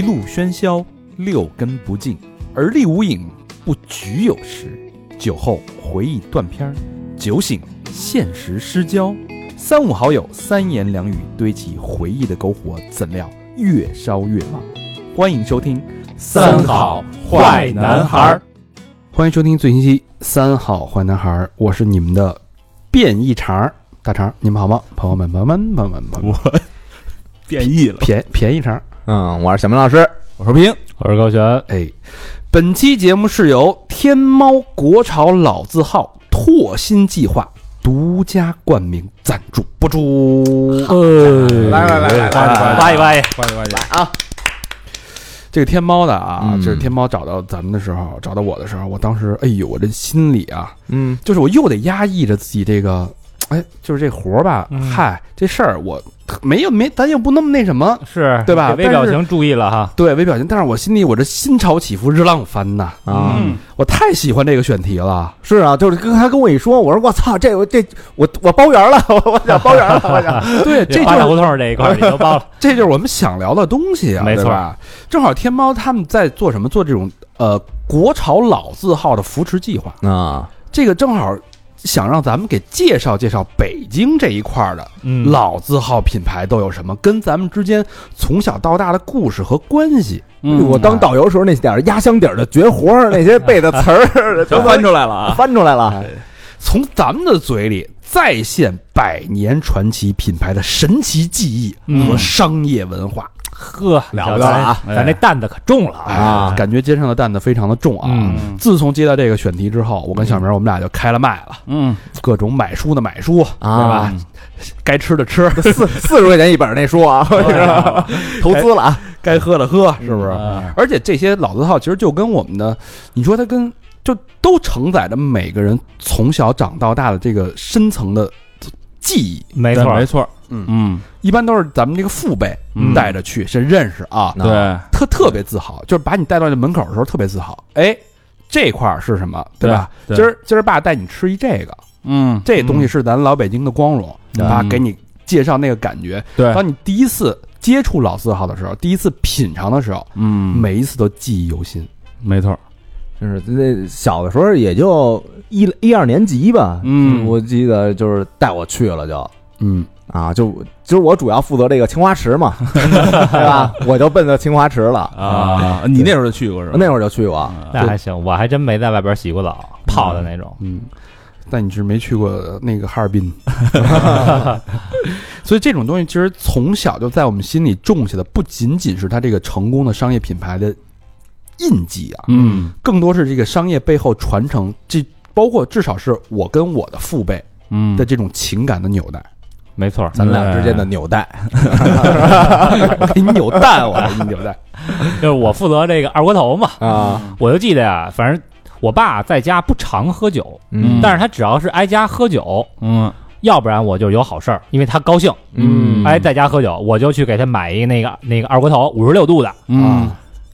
一路喧嚣，六根不净，而立无影，不局有时。酒后回忆断片儿，酒醒现实失焦。三五好友，三言两语堆起回忆的篝火，怎料越烧越旺。欢迎收听《三好坏男孩儿》，欢迎收听最新期《三好坏男孩儿》，我是你们的变异肠儿大肠，你们好吗？朋友们，朋友们，朋友们，朋友们，变异了。便便宜肠儿。嗯，我是小明老师，我是平，我是高璇，哎，本期节目是由天猫国潮老字号拓新计划独家冠名赞助播出。来来来来来挖一挖一，欢迎欢迎。啊！这个天猫的啊，嗯这是天猫找到咱们的时候，找到我的时候，我当时，哎呦，我这心里啊，嗯，就是我又得压抑着自己这个，哎，就是这活儿吧，嗯嗨，这事儿我没有没，咱又不那么那什么，是对吧给微表情注意了哈，对，微表情，但是我心里我这心潮起伏，日浪翻呐，啊，嗯我太喜欢这个选题了。是啊，就是刚才跟我一说，我说我操，这我这我我包圆了，我 我想包圆了，我想，对，这就是花大胡同这一块儿你都包了，这就是我们想聊的东西啊，没错对吧？正好天猫他们在做什么？做这种呃国潮老字号的扶持计划，啊，这个正好想让咱们给介绍介绍北京这一块儿的嗯，老字号品牌都有什么，跟咱们之间从小到大的故事和关系。嗯我当导游时候那点儿压箱底儿的绝活儿，那些背的词儿 都翻出来了啊！翻出来了，从咱们的嘴里再现百年传奇品牌的神奇技艺和嗯商业文化。呵，了不得了啊咱咱这担子可重了哎啊，啊感觉肩上的担子非常的重啊。嗯。自从接到这个选题之后，我跟小明我们俩就开了麦了，嗯，各种买书的买书，啊。对吧？该吃的吃，四四十块钱一本那书啊，投资了啊，该喝的喝，是不是？嗯。而且这些老字号其实就跟我们的，你说它跟就都承载着每个人从小长到大的这个深层的记忆，没错，没错。嗯嗯，一般都是咱们这个父辈嗯带着去，是认识啊，嗯对，特特别自豪，就是把你带到这门口的时候特别自豪。哎，这块儿是什么，对吧？对今儿今儿爸带你吃一这个，嗯，这东西是咱老北京的光荣，对啊，嗯给你介绍那个感觉。对，当你第一次接触老字号的时候，第一次品尝的时候，嗯，每一次都记忆犹新。没错。就是那小的时候也就一一二年级吧，嗯我记得就是带我去了就。嗯，啊，就就是我主要负责这个青花池嘛，对吧？我就奔着青花池了，啊，你那时候就去过是吧？那会儿就去过。那还行，我还真没在外边洗过澡泡的那种，嗯，但你是没去过那个哈尔滨，所以这种东西其实从小就在我们心里种下的，不仅仅是它这个成功的商业品牌的印记啊，嗯更多是这个商业背后传承，这包括至少是我跟我的父辈嗯的这种情感的纽带。没错，咱俩之间的纽带，我给你扭蛋，我给你扭蛋。就是我负责这个二锅头嘛，啊，我就记得呀，反正我爸在家不常喝酒，嗯但是他只要是挨家喝酒，嗯要不然我就有好事儿，因为他高兴，嗯哎，在家喝酒，我就去给他买一个那个那个二锅头，五十六度的，嗯，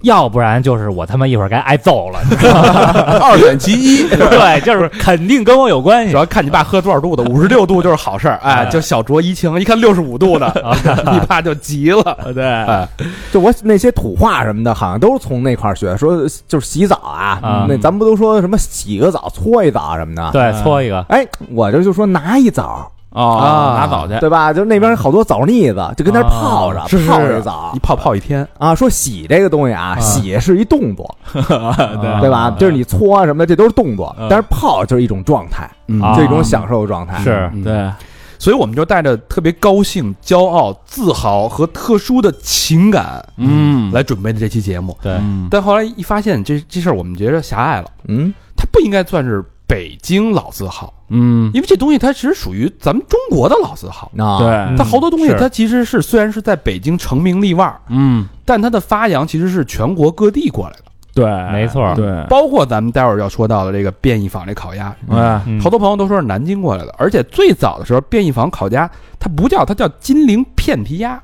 要不然就是我他妈一会儿该挨揍了，二选其一。对，就是肯定跟我有关系主。要看你爸喝多少度的，五十六度就是好事儿，哎，哎就小酌怡情。一看六十五度的，你爸就急了。对，哎，就我那些土话什么的，好像都是从那块儿学。说就是洗澡啊，啊那咱们不都说什么洗个澡、搓一澡什么的？，对，搓一个，哎，我这就说拿一澡，哦啊拿澡去。对吧？就那边好多澡腻子，就跟那儿泡着，是是泡着澡一泡泡一天，啊。说洗这个东西啊，洗是一动作，对。对吧？就是你搓啊什么的，这都是动作嗯，但是泡就是一种状态，就一种享受的状态。是嗯。对，所以我们就带着特别高兴、骄傲、自豪和特殊的情感嗯。来准备的这期节目。对，嗯但后来一发现，这这事儿我们觉得狭隘了，嗯，它不应该算是北京老字号，嗯，因为这东西它其实属于咱们中国的老字号。啊，对，它好多东西它其实是虽然是在北京成名立万，嗯，但它的发扬其实是全国各地过来的，对，没错对，包括咱们待会儿要说到的这个便宜坊这烤鸭，哎，嗯。好多朋友都说是南京过来的，而且最早的时候，便宜坊烤鸭它不叫，它叫金陵片皮鸭，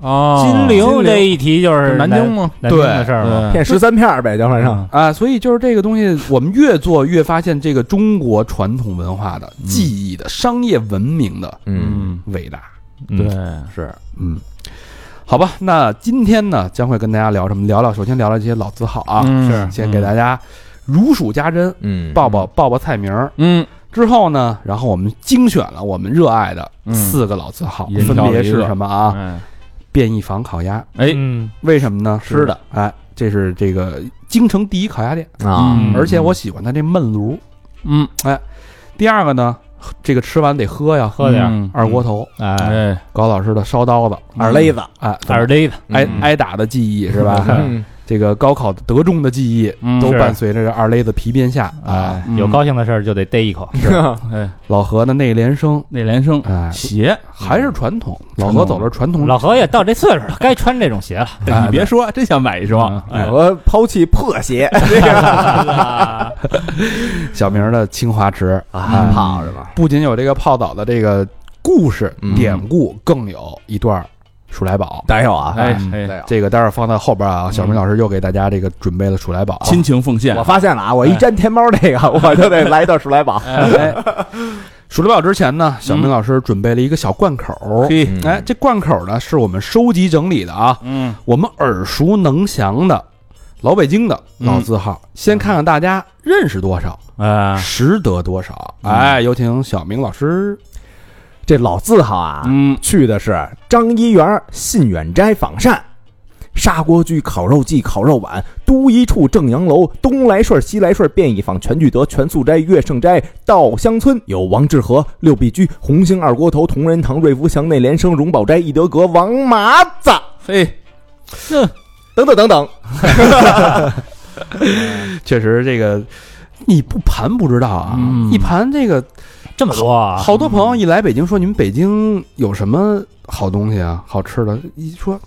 哦金陵这一提就是南京吗？南京的事儿嘛，对。骗十三片儿呗，就反正啊，所以就是这个东西，我们越做越发现这个中国传统文化的、记忆的、商业文明的嗯，嗯，伟大。嗯。对，是，嗯，好吧，那今天呢将会跟大家聊什么？聊聊，首先聊聊这些老字号啊，嗯是。先给大家如数家珍，嗯。报报报报菜名儿。嗯，之后呢，然后我们精选了我们热爱的嗯。四个老字号，引分别是什么啊？哎便宜坊烤鸭，哎，嗯，为什么呢？吃的，哎，这是这个京城第一烤鸭店，啊，嗯。而且我喜欢它这焖炉。嗯，第二个呢，这个吃完得喝呀，喝点儿，嗯。二锅头，哎，哎，高老师的烧刀子，二勒子，哎，二勒子，挨嗯。挨打的记忆是吧？嗯这个高考得中的记忆嗯都伴随着这二勒子皮鞭下啊。嗯。有高兴的事儿就得逮一口，哎，老何的内联升，内联升哎，鞋，还是传统，老何走了传统。老何也到这岁数了，该穿这种鞋了。哎你别说，真想买一双，哎，我抛弃破鞋，小明的清华池啊，泡是吧？不仅有这个泡澡的这个故事嗯。典故，更有一段数来宝。得有啊，哎。这个待会儿放在后边啊，小明老师又给大家这个准备了鼠来宝。亲情奉献我，发现了啊，我一沾天猫这个，我就得来一段鼠来宝。哎，数来宝之前呢，小明老师准备了一个小罐口。哎，这罐口呢是我们收集整理的啊，嗯，我们耳熟能详的老北京的老字号，先看看大家认识多少，哎，识得多少。哎，有请小明老师。这老字号啊，嗯，去的是张一元、信远斋仿膳。砂锅居、烤肉季、烤肉碗、都一处、正阳楼、东来顺、西来顺、便一坊、全聚德、全素斋、乐盛斋、稻香村，有王致和、六必居、红星二锅头、同仁堂、瑞福祥、内联升、荣宝斋、义德阁、王麻子，嘿，等等等等。确实，这个你不盘不知道啊，嗯。一盘这个这么多啊，好多朋友一来北京说你们北京有什么好东西啊，好吃的，一说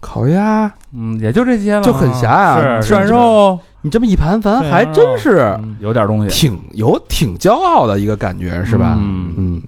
烤鸭。嗯，也就这些了，就很狭隘，是涮肉，你这么一盘，咱还真是嗯有点东西，挺有挺骄傲的一个感觉，是吧？嗯。嗯，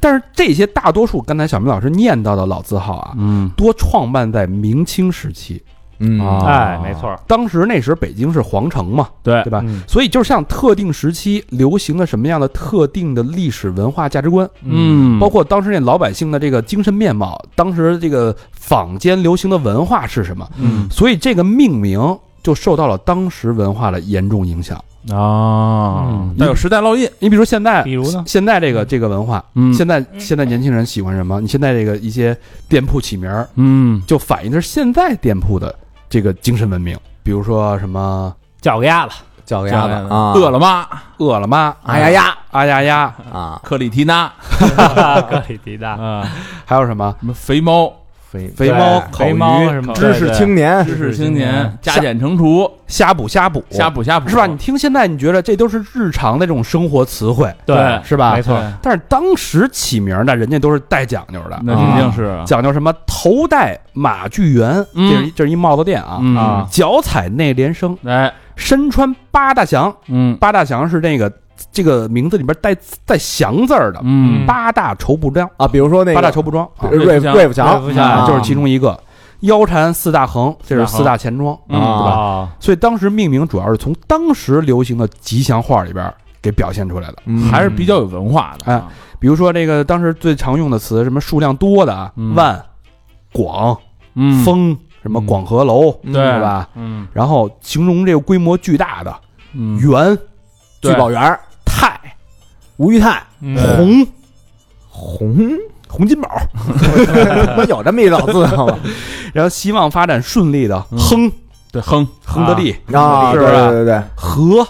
但是这些大多数刚才小明老师念到的老字号啊，嗯，多创办在明清时期。嗯。啊。哎，没错，当时那时北京是皇城嘛，对。对吧？嗯。所以就是像特定时期流行的什么样的特定的历史文化价值观，嗯，包括当时那老百姓的这个精神面貌，当时这个坊间流行的文化是什么，嗯。所以这个命名就受到了当时文化的严重影响。啊。嗯，带有时代烙印，你比如现在，比如呢，现在这个这个文化，嗯。现在现在年轻人喜欢什么？你现在这个一些店铺起名儿，嗯，就反映的是现在店铺的这个精神文明。比如说什么叫个鸭子，叫个鸭子啊，饿了么，饿了么、啊呀呀。啊呀呀，啊，克里缇娜。克里提娜，啊，还有什么？什么肥猫，肥肥猫、烤肥猫鱼、什么知识青年，知识青年年，加减乘除，瞎补瞎补、瞎补瞎补，是吧？你听现在你觉得这都是日常的这种生活词汇，对是吧没？错，但是当时起名的人家都是带讲究的，那肯定是啊，讲究什么头戴马具园，嗯这是一这是一帽子店啊，脚踩内联升，哎，身穿八大祥，嗯八大祥是那个这个名字里边带带祥字儿的，嗯，八大绸布庄，啊，比如说那八大绸布庄啊，瑞瑞福祥就是其中一个。腰缠四大横，这是四大钱庄，对吧？啊，所以当时命名主要是从当时流行的吉祥话里边给表现出来的。嗯。还是比较有文化的，哎，比如说这个当时最常用的词，什么数量多的啊，嗯。万、广、嗯，丰，什么嗯。广和楼，嗯。对吧？嗯。然后形容这个规模巨大的嗯，元、聚宝园吴裕泰、嗯红、红，洪金宝，他妈有这么一老字号吗？然后希望发展顺利的嗯亨、对，亨亨德利、是不是对对对，和、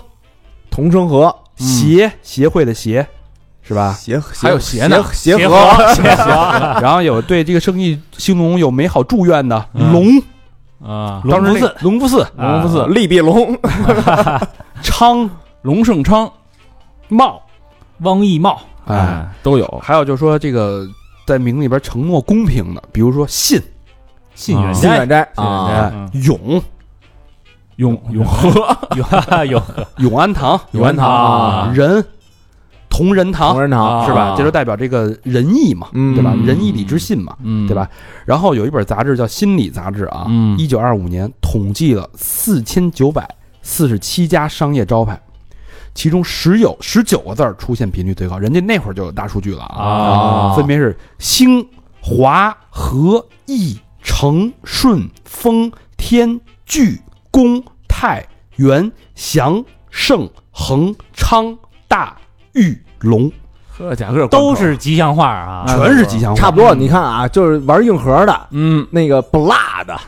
同生和嗯协协会的协，是吧？协还有协呢协协和和，协和，然后有对这个生意兴隆有美好祝愿的嗯龙，啊，当时那龙福寺个龙福寺、龙福寺、利必龙，昌、龙盛昌，茂，汪义茂，哎，，都有，还有就是说这个在名里边承诺公平的，比如说信、啊。信远斋信远斋啊，永、永永和，永永 永安堂、永安堂。啊。仁、同仁堂。同，仁堂啊是吧？这就代表这个仁义嘛，嗯。对吧？嗯仁义礼智信嘛，嗯，对吧？？然后有一本杂志叫《心理》杂志啊，嗯。一九二五年统计了四千九百四十七家商业招牌，其中十有十九个字儿出现频率最高，人家那会儿就有大数据了啊，啊分别是兴、华、和、义、成、顺、丰、天、聚、公、泰、元、祥、盛、恒、昌、大、玉、龙，呵家伙，都是吉祥话啊。啊全是吉祥话。差不多。你看啊，就是玩硬核的嗯那个不辣的、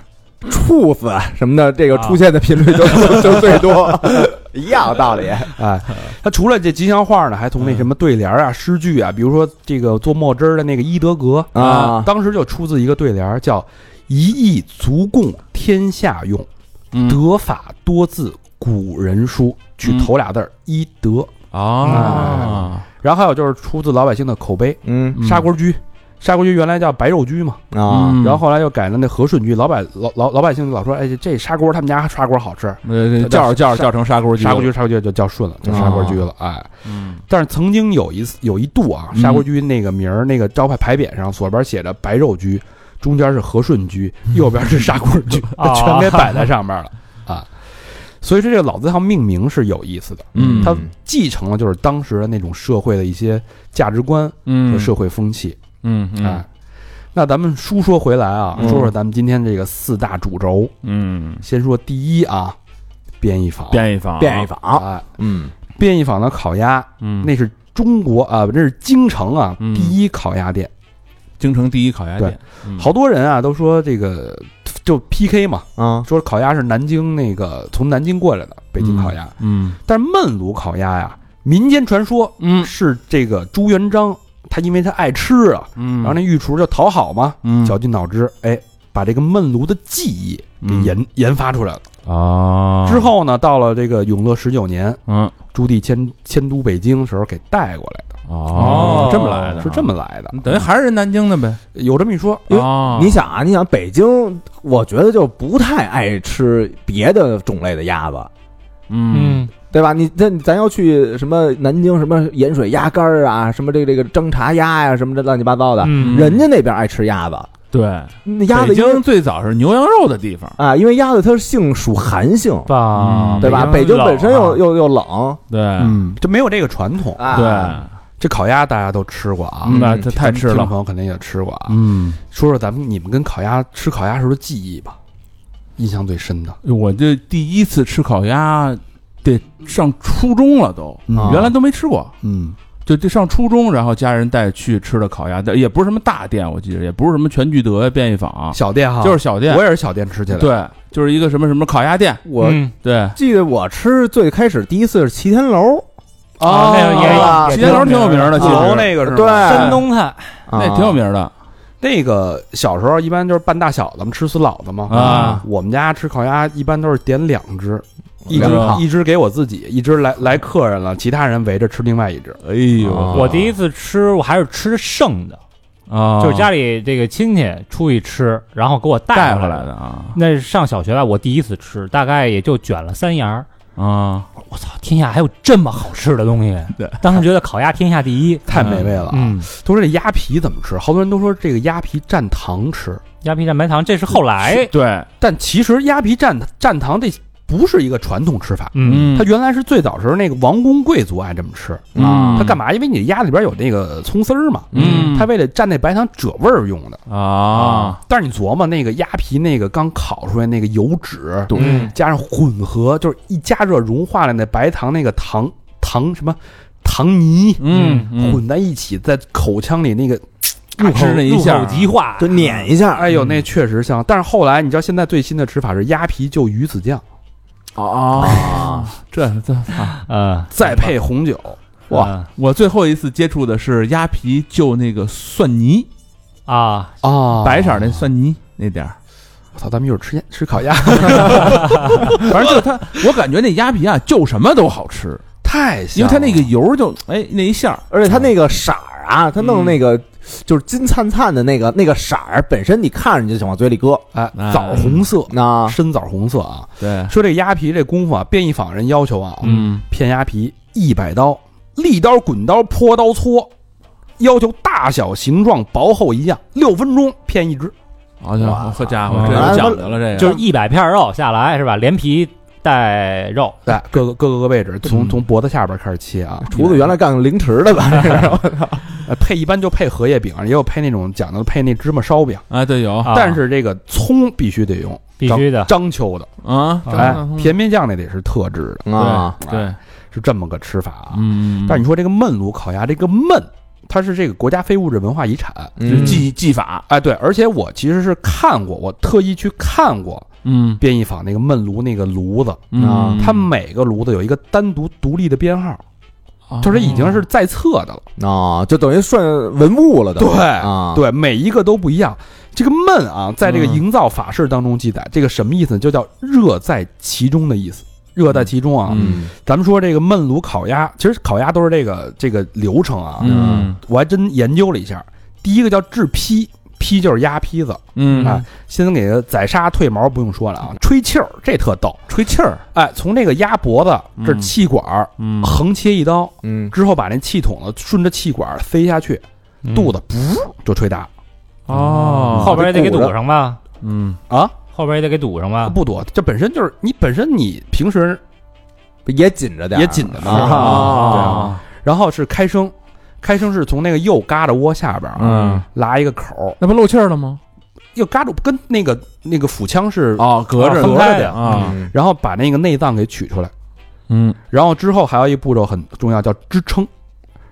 处死什么的，这个啊出现的频率就 就最多，一样道理。哎，他除了这吉祥话呢，还从那什么对联啊、诗句啊，比如说这个做墨汁儿的那个伊德格啊。当时就出自一个对联，叫“一亿足供天下用，嗯。得法多字古人书”，取嗯头俩字儿一德。啊，然后还有就是出自老百姓的口碑，嗯嗯。砂锅居，砂锅居原来叫白肉居嘛，啊，嗯。然后后来又改了那和顺居，老百老老老百姓老说，哎，这这砂锅他们家砂锅好吃，呃叫着叫着叫成砂锅居，砂锅居砂锅居就叫顺了，叫砂锅居了，哎。嗯。但是曾经有一次有一度啊，嗯砂锅居那个名儿那个招牌牌匾上左边写着白肉居，中间是和顺居，右边是砂锅居，啊。全给摆在上面了啊。所以说这个老字号命名是有意思的，嗯。它继承了就是当时的那种社会的一些价值观和嗯。社会风气。嗯嗯。哎，那咱们书说回来啊，嗯。说说咱们今天这个四大主轴。嗯，先说第一啊，编译坊。便宜坊。便宜坊，哎，嗯。编译坊的烤鸭，嗯。那是中国啊，这是京城啊嗯。第一烤鸭店。京城第一烤鸭店，嗯。好多人啊都说这个就 PK 嘛，啊。说烤鸭是南京那个从南京过来的北京烤鸭，嗯。但是焖炉烤鸭呀，民间传说嗯。是这个朱元璋，他因为他爱吃啊，嗯，然后那御厨就讨好嘛，嗯。绞尽脑汁，哎，把这个焖炉的技艺给嗯。研研发出来了。啊。之后呢，到了这个永乐十九年，嗯。朱棣迁迁都北京时候给带过来的，哦。这么来的，是这么来的，等于还是人南京的呗。有这么一说。因为啊你想啊，你想北京，我觉得就不太爱吃别的种类的鸭子，嗯对吧？你这咱要去什么南京什么盐水鸭肝儿啊，什么这个这个蒸茶鸭呀、什么这乱七八糟的，嗯人家那边爱吃鸭子，对，那鸭子北因为京最早是牛羊肉的地方，啊，因为鸭子它性属寒性，吧嗯，对吧？北京本身又啊又又冷对嗯，就没有这个传统。啊，对，这烤鸭大家都吃过啊，嗯那这太吃听众了，朋友肯定也吃过啊。嗯，说说咱们你们跟烤鸭吃烤鸭时候的记忆吧，印象最深的。我这第一次吃烤鸭得上初中了都，嗯原来都没吃过。嗯就这上初中，然后家人带去吃的烤鸭，也不是什么大店，我记得也不是什么全聚德呀、便宜坊，小店哈，就是小店我。也是小店吃起来。对，就是一个什么什么烤鸭店。我嗯对，记得我吃最开始第一次是齐天楼，啊，那个啊也齐天楼挺有名的，其鼓楼实那个是吗？对山东菜那挺有名的那个小时候一般就是半大小子嘛，吃死老子嘛。啊。我们家吃烤鸭一般都是点两只，一只一只给我自己，一只来来客人了，其他人围着吃另外一只。哎呦，我第一次吃，我还是吃剩的，啊，就是家里这个亲戚出去吃，然后给我带回来的。啊那是上小学吧，我第一次吃，大概也就卷了三牙儿。啊，我操，天下还有这么好吃的东西！对，当时觉得烤鸭天下第一。太美味了啊！嗯，都说这鸭皮怎么吃，好多人都说这个鸭皮蘸糖吃，鸭皮蘸白糖，这是后来。对，但其实鸭皮蘸蘸糖这不是一个传统吃法，嗯，它原来是最早时候那个王公贵族爱这么吃。啊它干嘛？因为你鸭里边有那个葱丝儿嘛，嗯。它为了蘸那白糖褶味儿用的。啊，但是你琢磨那个鸭皮那个刚烤出来那个油脂，对。嗯。加上混合，就是一加热融化了那白糖那个糖糖什么？糖泥嗯嗯，混在一起，在口腔里那个入口那一下。入口即化，就碾一下，哎呦，那确实香。但是后来你知道，现在最新的吃法是鸭皮就鱼子酱，啊，这这啊，再配红酒。哇我最后一次接触的是鸭皮就那个蒜泥，啊，啊白色那蒜泥那点儿，我操，咱们一会儿吃吃烤鸭，反正就它，我感觉那鸭皮啊，就什么都好吃，太香，因为它那个油就哎那一下，而且它那个色儿啊，它弄那个就是金灿灿的那个那个色儿，本身你看着你就想往嘴里搁。哎哎枣红色，那深枣红色啊。对，说这鸭皮这功夫啊，编译坊人要求啊，嗯片鸭皮一百刀，利刀、滚刀、坡刀搓，要求大小、形状、薄厚一样，六分钟片一只。好家伙，好家伙，这有讲究了，这个就是一百片肉下来是吧？连皮带肉，对，各个各个个位置，从嗯从脖子下边开始切啊。厨子原来干零食的吧？呃配一般就配荷叶饼，也有配那种讲究的配那芝麻烧饼，哎，对，有啊但是这个葱必须得用必须的章丘的，啊，哎，甜面酱那得是特制的，啊，对，是这么个吃法啊。嗯，但你说这个焖炉烤鸭，这个焖，它是这个国家非物质文化遗产。这技技法，哎，对，而且我其实是看过，我特意去看过嗯编译坊那个焖炉那个炉子，啊，它每个炉子有一个单独独立的编号，哦就是已经是在册的了。啊，就等于算文物了的，对啊，对，每一个都不一样。这个焖啊，在这个嗯营造法式当中记载，这个什么意思？就叫热在其中的意思。热在其中啊，嗯咱们说这个焖炉烤鸭，其实烤鸭都是这个这个流程啊。嗯我还真研究了一下，第一个叫制坯，坯就是鸭坯子，嗯。啊，先给它宰杀褪毛，不用说了啊，吹气儿这特逗，吹气儿，哎，从这个鸭脖子这嗯气管儿嗯。横切一刀，嗯。之后把那气筒子顺着气管儿塞下去，肚子噗就吹大。哦，后边也得给堵上吧，嗯。啊，后边也得给堵上吧。不堵，这本身就是你本身你平时也紧着点儿，也紧着呢啊，然后是开声，开声是从那个右嘎吱窝下边啊嗯，拉一个口儿，那不漏气儿了吗？又嘎住跟那个那个腹腔是，啊，隔着分开的。啊，嗯。然后把那个内脏给取出来，嗯。然后之后还有一步骤很重要，叫支撑，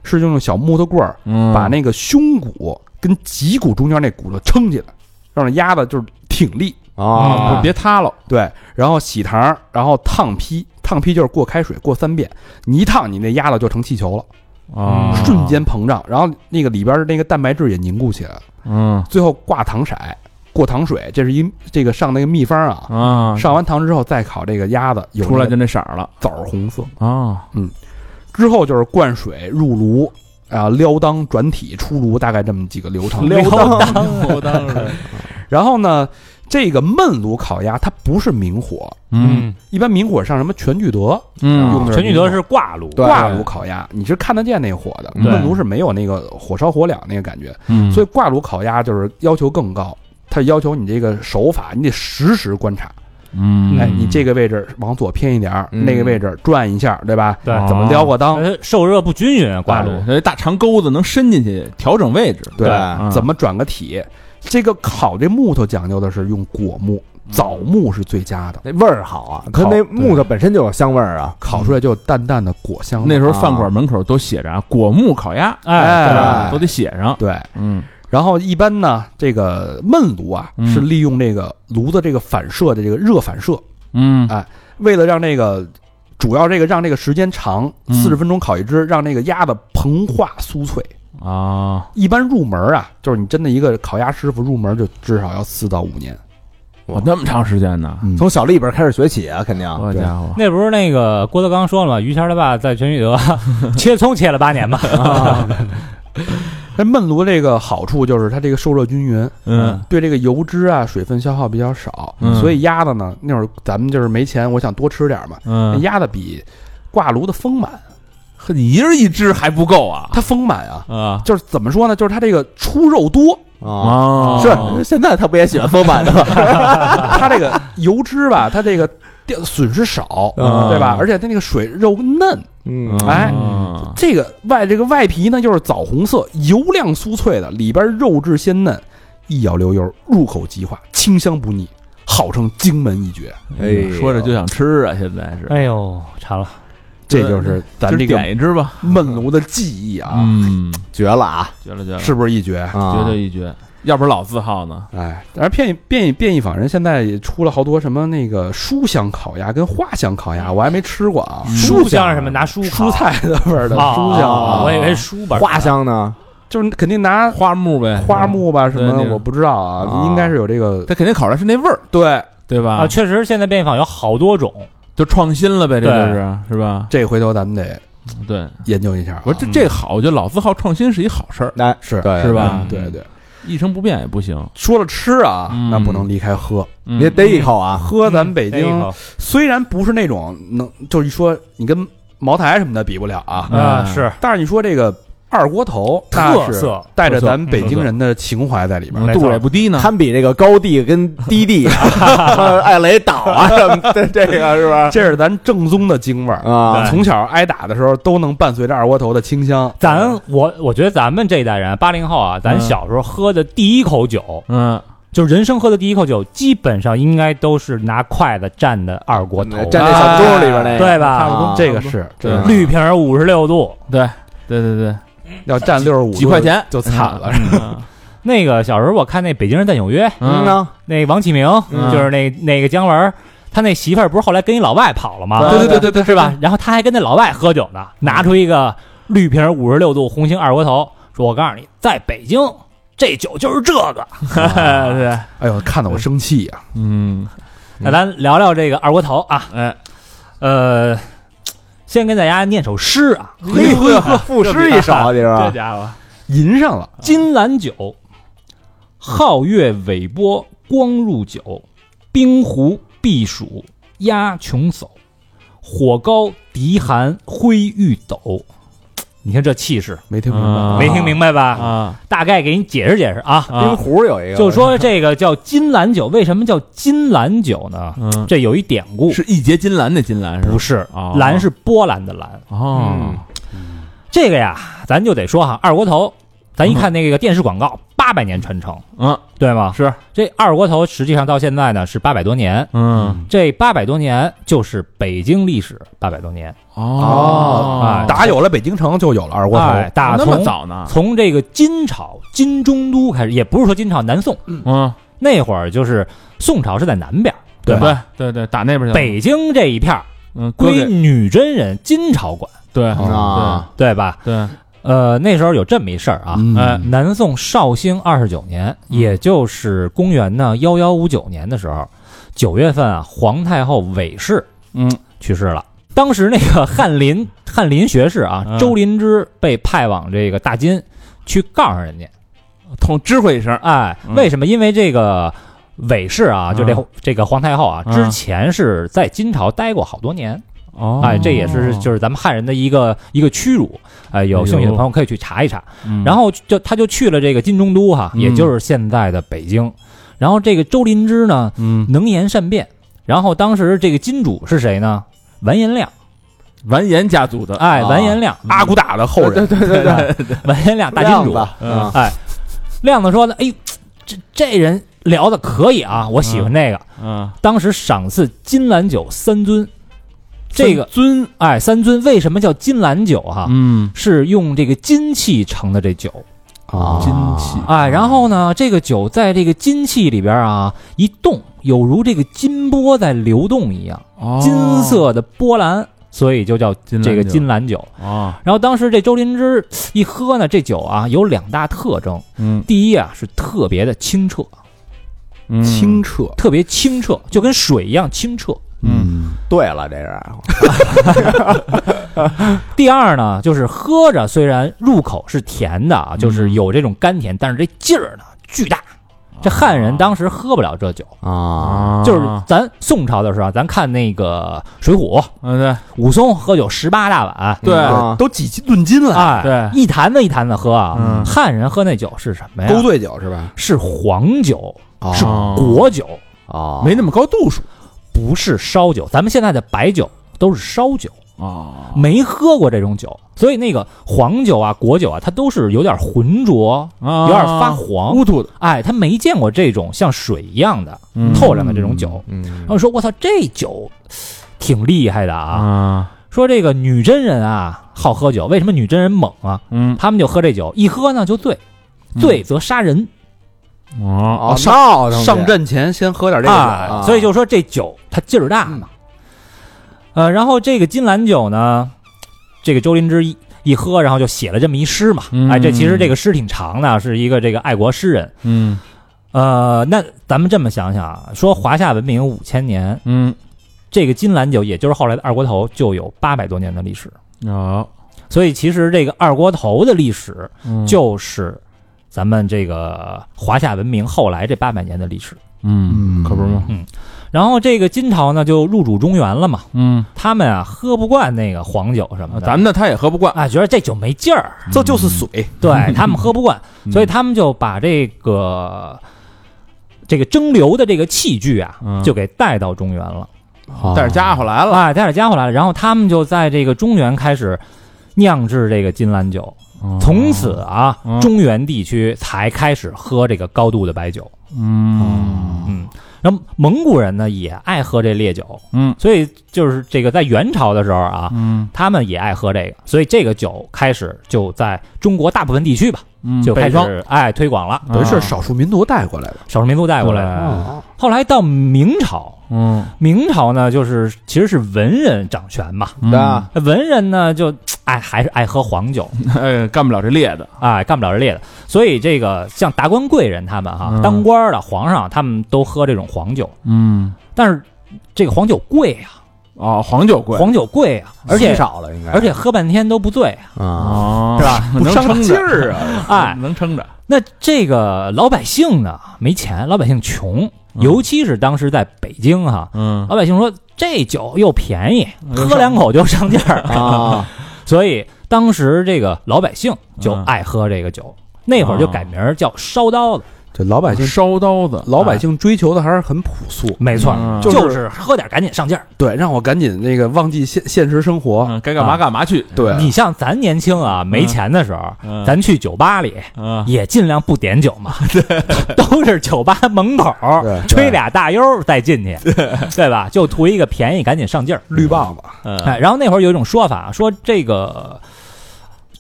是用小木头棍儿嗯，把那个胸骨跟脊骨中间那骨头撑起来，让那鸭子就是挺立。啊，不别塌了，对，然后洗糖，然后烫坯，烫坯就是过开水过三遍，你一烫，你那鸭子就成气球了，啊，瞬间膨胀，然后那个里边的那个蛋白质也凝固起来了，嗯。最后挂糖色，过糖水，这是一这个上那个秘方啊。啊，上完糖之后再烤这个鸭子，有出来就那色儿了。枣红色，啊，嗯。之后就是灌水入炉。啊，撩裆转体出炉，大概这么几个流程。撩裆，我当，然后呢，这个焖炉烤鸭它不是明火，嗯。一般明火上什么全聚德嗯。用的全聚德是挂炉，挂炉烤鸭，你是看得见那火的，焖炉是没有那个火烧火燎那个感觉，嗯，所以挂炉烤鸭就是要求更高，它要求你这个手法，你得实时观察，嗯，哎，你这个位置往左偏一点儿，嗯。那个位置转一下，对吧？对。哦怎么撩过裆？呃受热不均匀，挂炉。那大长钩子能伸进去调整位置，对。嗯，怎么转个体？这个烤这木头讲究的是用果木，枣木是最佳的，那味儿好啊，它那木头本身就有香味儿啊，烤出来就有淡淡的果香味。那时候饭馆门口都写着啊“果木烤鸭哎，哎”，都得写上。对，嗯。然后一般呢，这个焖炉啊嗯。是利用这个炉子这个反射的这个热反射，嗯。哎为了让这个主要这个让这个时间长，嗯四十分钟烤一只，让那个鸭子膨化酥脆。啊，一般入门啊，就是你真的一个烤鸭师傅入门就至少要四到五年。我那么长时间呢，嗯。从小里边开始学起啊，肯定。好家伙，那不是那个郭德纲说了吗？于谦他爸在全聚德 切葱切了八年嘛。那焖炉这个好处就是它这个受热均匀，嗯。对这个油脂啊水分消耗比较少，嗯。所以鸭子呢那会儿咱们就是没钱，我想多吃点嘛，嗯，鸭子比挂炉的丰满，呵，你一人一只还不够啊它丰满啊。啊就是怎么说呢？就是它这个出肉多，啊，啊是现在他不也喜欢丰满的吗？它这个油脂吧，它这个掉损失少，嗯对吧？而且它那个水肉嫩，嗯哎啊这个外这个外皮呢就是枣红色，油亮酥脆的，里边肉质鲜嫩，一咬流油，入口即化，清香不腻，号称荆门一绝。哎说着就想吃啊，现在是，哎呦，馋了。这就是咱这个点一只吧，焖炉的技艺啊，嗯，绝了啊！绝了绝了，是不是一绝？啊，绝对一绝，要不是老字号呢，哎，但是变异变异变异坊人现在也出了好多什么那个书香烤鸭跟花香烤鸭，我还没吃过啊。书香是什么？拿书蔬菜的味儿的啊，书香啊我以为书本花香呢？就是肯定拿花木呗，花木吧什么我不知道啊，啊应该是有这个它肯定烤出来是那味儿，对对吧？啊，确实现在变异坊有好多种。就创新了呗，这就是是吧？这回头咱们得对，研究一下啊。我说这这好，我觉得老字号创新是一好事儿，哎，是。对是吧？嗯对对，一成不变也不行。说了吃啊，嗯。那不能离开喝。嗯。你得一口啊！喝咱北京虽然不是那种能，就是一说你跟茅台什么的比不了啊，嗯啊，是。但是你说这个二锅头特色带着咱北京人的情怀在里边。度也不低呢。堪比这个高地跟低地啊，艾雷岛啊什么的，这个是吧？这是咱正宗的京味儿啊从小挨打的时候都能伴随着二锅头的清香。咱我我觉得咱们这一代人，八零后啊，咱嗯小时候喝的第一口酒，嗯，就是人生喝的第一口酒，基本上应该都是拿筷子蘸的二锅头，蘸那小盅里边那个，对吧？差不多啊这个是这个绿瓶五十六度，对对对对，要占六十五几块钱就惨了。嗯 那个小时候我看那《北京人在纽约》，嗯呢，那王启明、嗯就是那那个姜文，他那媳妇儿不是后来跟一老外跑了吗？对对对对对，是吧？然后他还跟那老外喝酒呢，拿出一个绿瓶五十六度红星二锅头，说我告诉你，在北京这酒就是这个。对，哎呦，看得我生气呀！嗯，那咱聊聊这个二锅头啊，嗯，呃，先给大家念首诗啊，嘿呵，赋诗一首，你这家伙，吟上了，金兰酒，皓月尾波光入酒，冰壶避暑压琼叟，火高敌寒灰玉斗。你看这气势，没听明白。啊没听明白吧？啊大概给你解释解释啊。冰啊，壶有一个，就说这个叫金兰酒，为什么叫金兰酒呢？嗯，这有一典故，是一结金兰的金兰是？不是啊兰是波兰的兰？哦，这个呀，咱就得说哈，二锅头，咱一看那个电视广告，八百年传承，嗯，对吗？是，这二锅头实际上到现在呢是八百多年，嗯，这八百多年就是北京历史八百多年，哦。哎打有了北京城，就有了二锅头。哎，打那么从早呢？从这个金朝金中都开始，也不是说金朝南宋。嗯，那会儿，就是宋朝是在南边，对吧？对对，打那边去了。北京这一片儿嗯，归女真人金朝管，对啊，对吧？对，呃，那时候有这么一事儿啊，嗯。哎南宋绍兴二十九年，也就是公元呢幺幺五九年的时候，九月份啊，皇太后韦氏嗯。去世了。当时那个翰林 翰林学士啊，嗯。周林之被派往这个大金去告诉人家，通知会一声，哎，嗯。为什么？因为这个韦氏啊，就这嗯。这个皇太后啊，嗯。之前是在金朝待过好多年，哦。哎，这也是就是咱们汉人的一个一个屈辱，哎，有兴趣的朋友可以去查一查。嗯。然后就他就去了这个金中都哈，嗯。也就是现在的北京。然后这个周林之呢，嗯，能言善辩。然后当时这个金主是谁呢？完颜亮，完颜家族的，哎，啊。完颜亮，阿骨打的后人，对对对 对，完颜亮大金主。嗯。哎，亮子说呢，哎，这这人聊的可以啊，我喜欢那个。嗯，当时赏赐金兰酒三樽，这个尊，哎三尊为什么叫金兰酒哈？嗯，是用这个金器盛的这酒。啊金器哎，然后呢，这个酒在这个金器里边啊一动，有如这个金波在流动一样，哦金色的波澜，所以就叫金兰这个金兰酒。啊，然后当时这周林芝一喝呢，这酒啊有两大特征，嗯，第一啊是特别的清澈，嗯清澈。特别清澈，就跟水一样清澈。嗯，对了，这是 第二呢，就是喝着虽然入口是甜的啊，就是有这种甘甜，但是这劲儿呢巨大。这汉人当时喝不了这酒，啊，啊，就是咱宋朝的时候啊，咱看那个《水浒》，嗯，对。武松喝酒十八大碗，对。啊都几顿斤了，哎，对。一坛子一坛子喝啊。嗯。汉人喝那酒是什么呀？勾兑酒是吧？是黄酒，是哦果酒，啊，没那么高度数不是烧酒。咱们现在的白酒都是烧酒，啊，没喝过这种酒，所以那个黄酒啊、果酒啊，它都是有点浑浊，有有点发黄。乌突的，哎，他没见过这种像水一样的嗯透亮的这种酒。嗯然后说：“我操，这酒挺厉害的啊！”啊，说这个女真人啊，好喝酒，为什么女真人猛啊？嗯，他们就喝这酒，一喝呢就醉，醉则杀人哦，哦，上闹腾去上阵前先喝点这个所以就说这酒它劲儿大。嘛。呃，然后这个金兰酒呢，这个周林之一一喝，然后就写了这么一诗嘛。嗯。哎，这其实这个诗挺长的，是一个这个爱国诗人。嗯。呃，那咱们这么想想啊，说华夏文明五千年，嗯，这个金兰酒也就是后来的二锅头就有八百多年的历史，啊，所以其实这个二锅头的历史嗯。就是咱们这个华夏文明后来这八百年的历史。嗯，可不是吗？嗯。然后这个金朝呢就入主中原了嘛，嗯，他们啊喝不惯那个黄酒什么的，咱们呢他也喝不惯，啊觉得这酒没劲儿，这就是水，对 他们喝不惯，嗯。所以他们就把这个这个蒸馏的这个器具啊，嗯。就给带到中原了，带着家伙来了，哎，带着家伙来了，然后他们就在这个中原开始酿制这个金兰酒，从此啊，嗯。中原地区才开始喝这个高度的白酒，嗯。嗯，然后蒙古人呢也爱喝这烈酒，嗯。所以就是这个在元朝的时候啊，嗯。他们也爱喝这个，所以这个酒开始就在中国大部分地区吧，嗯，就开始哎推广了，等于是少数民族带过来的。少数民族带过来的。哦，后来到明朝，嗯。明朝呢就是其实是文人掌权嘛，嗯。对啊，文人呢就哎还是爱喝黄酒，哎，干不了这烈的，哎干不了这烈的，所以这个像达官贵人他们哈，嗯。当官的皇上他们都喝这种黄酒，嗯，但是这个黄酒贵呀、哦，黄酒贵，黄酒贵啊、而且少了应该，而且喝半天都不醉啊，是吧？能撑劲着，儿啊！哎，能撑着，那这个老百姓呢没钱，老百姓穷，尤其是当时在北京哈，嗯。老百姓说这酒又便宜，喝两口就上劲儿。啊，所以当时这个老百姓就嗯。爱喝这个酒，那会儿就改名叫烧刀子。这老百姓，烧刀子，老百姓追求的还是很朴素。没错嗯，就是就是喝点赶紧上劲儿。对，让我赶紧那个忘记现现实生活。嗯，该干嘛干嘛去，对，你像咱年轻啊，没钱的时候，嗯咱去酒吧里嗯也尽量不点酒嘛，都是酒吧门口对吹俩大悠再进去，对吧？就图一个便宜，赶紧上劲儿。绿棒子，嗯哎，然后那会儿有一种说法，说这个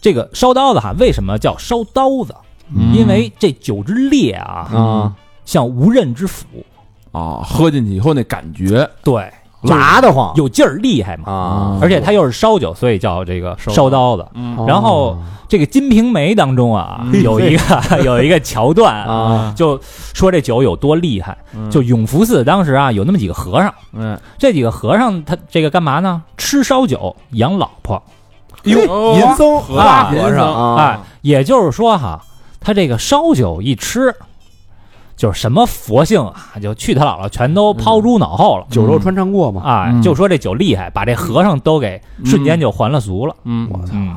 这个烧刀子哈，为什么叫烧刀子？嗯。因为这酒之烈啊，啊，像无刃之斧，啊，喝进去以后那感觉，对，辣得慌。有劲儿厉害嘛。啊，而且它又是烧酒，所以叫这个烧烧刀子。嗯。然后这个《金瓶梅》当中啊，嗯。有一个 有一个桥段啊，啊，就说这酒有多厉害。嗯。就永福寺当时啊，有那么几个和尚，嗯，这几个和尚他这个干嘛呢？吃烧酒养老婆。哟，哦。银僧和啊和尚。哎啊，，也就是说哈，他这个烧酒一吃，就是什么佛性啊，就去他姥姥全都抛诸脑后了。酒肉穿肠过嘛。啊，嗯就说这酒厉害，把这和尚都给瞬间就还了俗了。嗯，我操，嗯，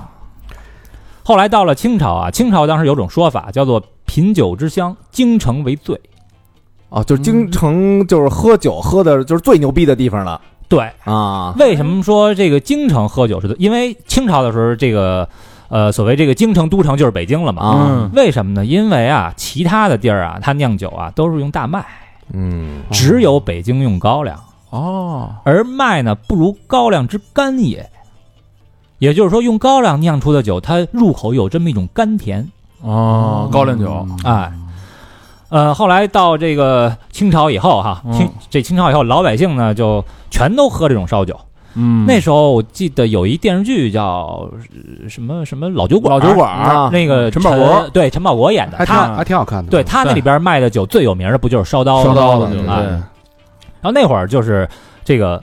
后来到了清朝啊，清朝当时有种说法叫做“品酒之乡，京城为最哦，就是京城就是喝酒喝的就是最牛逼的地方了”。对，啊，为什么说这个京城喝酒是最？因为清朝的时候，这个呃，所谓这个京城都城就是北京了嘛。啊嗯为什么呢？因为啊，其他的地儿啊，它酿酒啊都是用大麦，嗯只有北京用高粱，哦，而麦呢不如高粱之甘也。也就是说，用高粱酿出的酒，它入口有这么一种甘甜。哦，高粱酒，哎，呃，后来到这个清朝以后哈，嗯清这清朝以后，老百姓呢就全都喝这种烧酒。嗯，那时候我记得有一电视剧叫呃什么什么老酒馆，老酒馆啊那个陈宝国。对陈宝国演的，还挺他还挺好看的。对他那里边卖的酒最有名的不就是烧刀烧刀子，对对。哎然后那会儿就是这个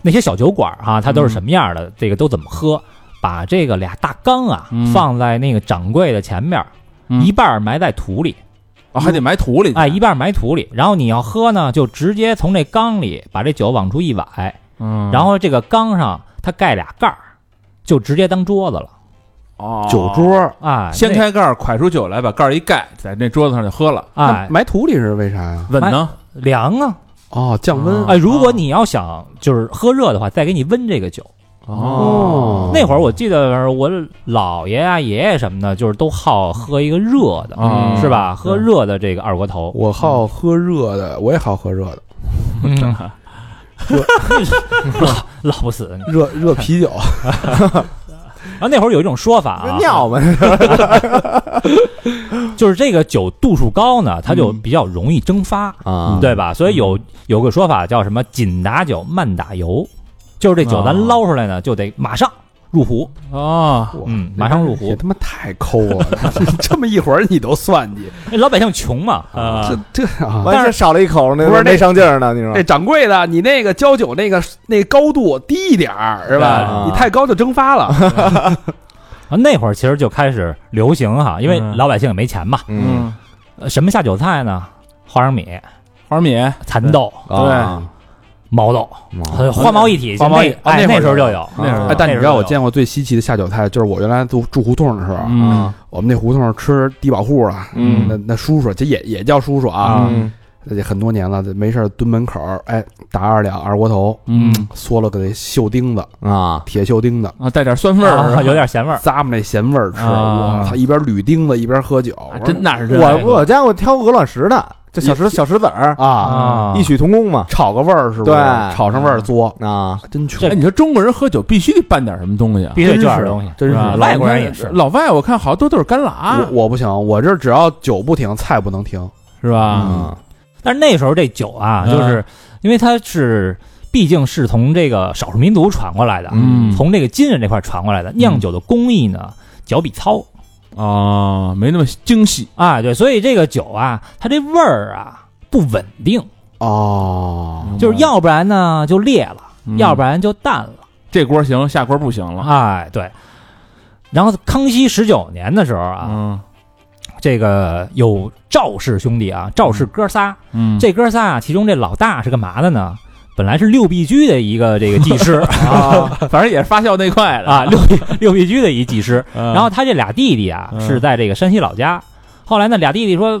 那些小酒馆哈，它都是什么样的？这个都怎么喝？把这个俩大缸啊、嗯。放在那个掌柜的前面，嗯。一半埋在土里，哦，还得埋土里，哎，一半埋土里。然后你要喝呢，就直接从这缸里把这酒往出一崴，嗯，然后这个缸上它盖俩盖儿，就直接当桌子了。哦，酒桌，哎，掀开盖儿，蒯出酒来，把盖儿一盖，在那桌子上就喝了，那哎埋土里是为啥呀？稳呢，凉啊！哦，降温。啊哎，如果你要想就是喝热的话，再给你温这个酒。哦。那会儿我记得我姥爷啊、爷爷什么的，就是都好喝一个热的，啊是吧？喝热的这个二锅头。我好喝热的，我也好喝热的，嗯，老老不死你。热热啤酒。然后那会儿有一种说法啊，尿嘛，就是这个酒度数高呢，它就比较容易蒸发，啊，对吧？所以有有个说法叫什么“紧打酒，慢打油”，就是这酒咱哦捞出来呢，就得马上入壶，啊，嗯，马上入壶也。他妈太抠了，这么一会儿你都算计，那老百姓穷嘛，啊，这这啊！完事少了一口，那不是那没上劲儿呢，你说这掌柜的，你那个浇酒那个那高度低一点儿是吧啊？你太高就蒸发了。啊那会儿其实就开始流行哈，因为嗯老百姓也没钱嘛，嗯，呃什么下酒菜呢？花生米、花生米，蚕豆、啊毛豆，花毛一体，花毛一那哎哦那会儿那时候就有，那时候哎，但你知道我见过过最稀奇的下酒菜，就是我原来住住胡同的时候，嗯。我们那胡同吃低保户啊，嗯。那那叔叔这也也叫叔叔啊，嗯。这很多年了，这没事儿蹲门口儿，哎，打二两二锅头，嗯嗦了个那锈钉子，啊铁锈钉子，啊，带点酸味儿啊，有点咸味儿。咂摸那咸味儿吃，啊。我操，一边捋钉子一边喝酒，啊真那是真我我见过挑鹅卵石的，这小石小石子儿，啊，啊异曲同工嘛。炒个味儿是不是？对炒上味儿作，啊，真穷哎，，你说中国人喝酒必须得拌点什么东西啊？必须得真是这点东西，真是外国人也是。老外我看好多都是干辣我，我不行，我这只要酒不停，菜不能停。是吧？嗯但是那时候这酒啊，嗯就是因为它是，毕竟是从这个少数民族传过来的，嗯从这个金人这块传过来的，酿酒的工艺呢脚比糙啊，没那么精细。啊，对，所以这个酒啊，它这味儿啊不稳定，哦，就是要不然呢就裂了，嗯。要不然就淡了，这锅行，下锅不行了。哎，对。然后康熙十九年的时候啊，嗯。这个有赵氏兄弟啊，赵氏哥仨，嗯，这哥仨啊，其中这老大是干嘛的呢？本来是六必居的一个这个技师。啊，反正也是发酵那块的。啊，六必六必居的一技师。嗯。然后他这俩弟弟啊嗯。是在这个山西老家。后来呢，俩弟弟说，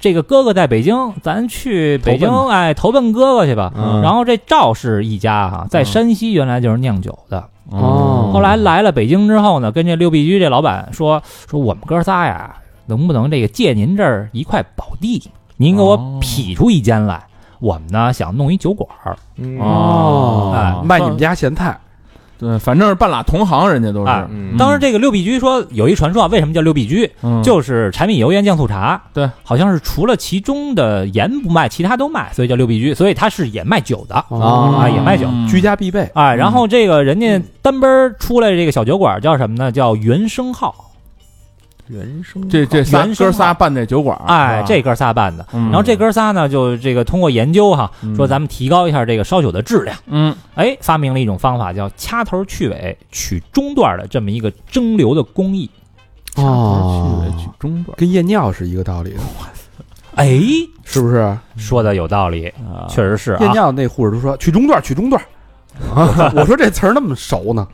这个哥哥在北京，咱去北京投哎投奔哥哥去吧。嗯。然后这赵氏一家哈、在嗯山西原来就是酿酒的，哦。后来来了北京之后呢，跟这六必居这老板说说我们哥仨呀，能不能这个借您这儿一块宝地，您给我哦。劈出一间来，我们呢想弄一酒馆儿。嗯哦哎卖你们家咸菜，对，反正是半拉同行，人家都是哎。嗯当时这个六必居说有一传说啊，为什么叫六必居？嗯就是柴米油盐酱醋茶，对，好像是除了其中的盐不卖，其他都卖，所以叫六必居。所以它是也卖酒的，啊啊也卖酒嗯居家必备。哎，然后这个人家单奔出来这个小酒馆叫什么呢？叫原生号，人生这这仨哥仨办这酒馆，哎，这哥仨办的。嗯然后这哥仨呢，就这个通过研究哈，嗯说咱们提高一下这个烧酒的质量，嗯哎，发明了一种方法，叫掐头去尾取中段的这么一个蒸馏的工艺。哦去尾取中段跟验尿是一个道理的，哎，是不是？说的有道理，啊，确实是啊。验尿那护士都说取中段，取中段。我说这词儿那么熟呢，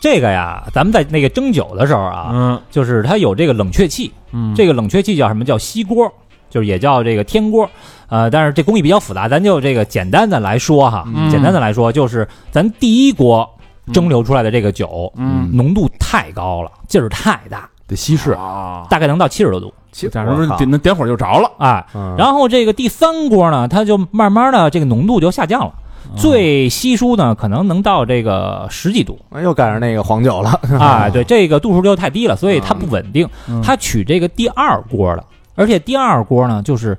这个呀，咱们在那个蒸酒的时候啊，嗯。就是它有这个冷却器，嗯，这个冷却器叫什么？叫锡锅，就是也叫这个天锅，呃，但是这工艺比较复杂，咱就这个简单的来说哈，嗯。简单的来说就是咱第一锅蒸馏出来的这个酒，嗯。浓度太高了，劲儿太大，得稀释。啊，大概能到七十多度，假如说点那点火就着了，哎，嗯。然后这个第三锅呢，它就慢慢的这个浓度就下降了。最稀疏呢，可能能到这个十几度，哎又赶上那个黄酒了，啊，对，这个度数就太低了，所以它不稳定。嗯它取这个第二锅的，而且第二锅呢，就是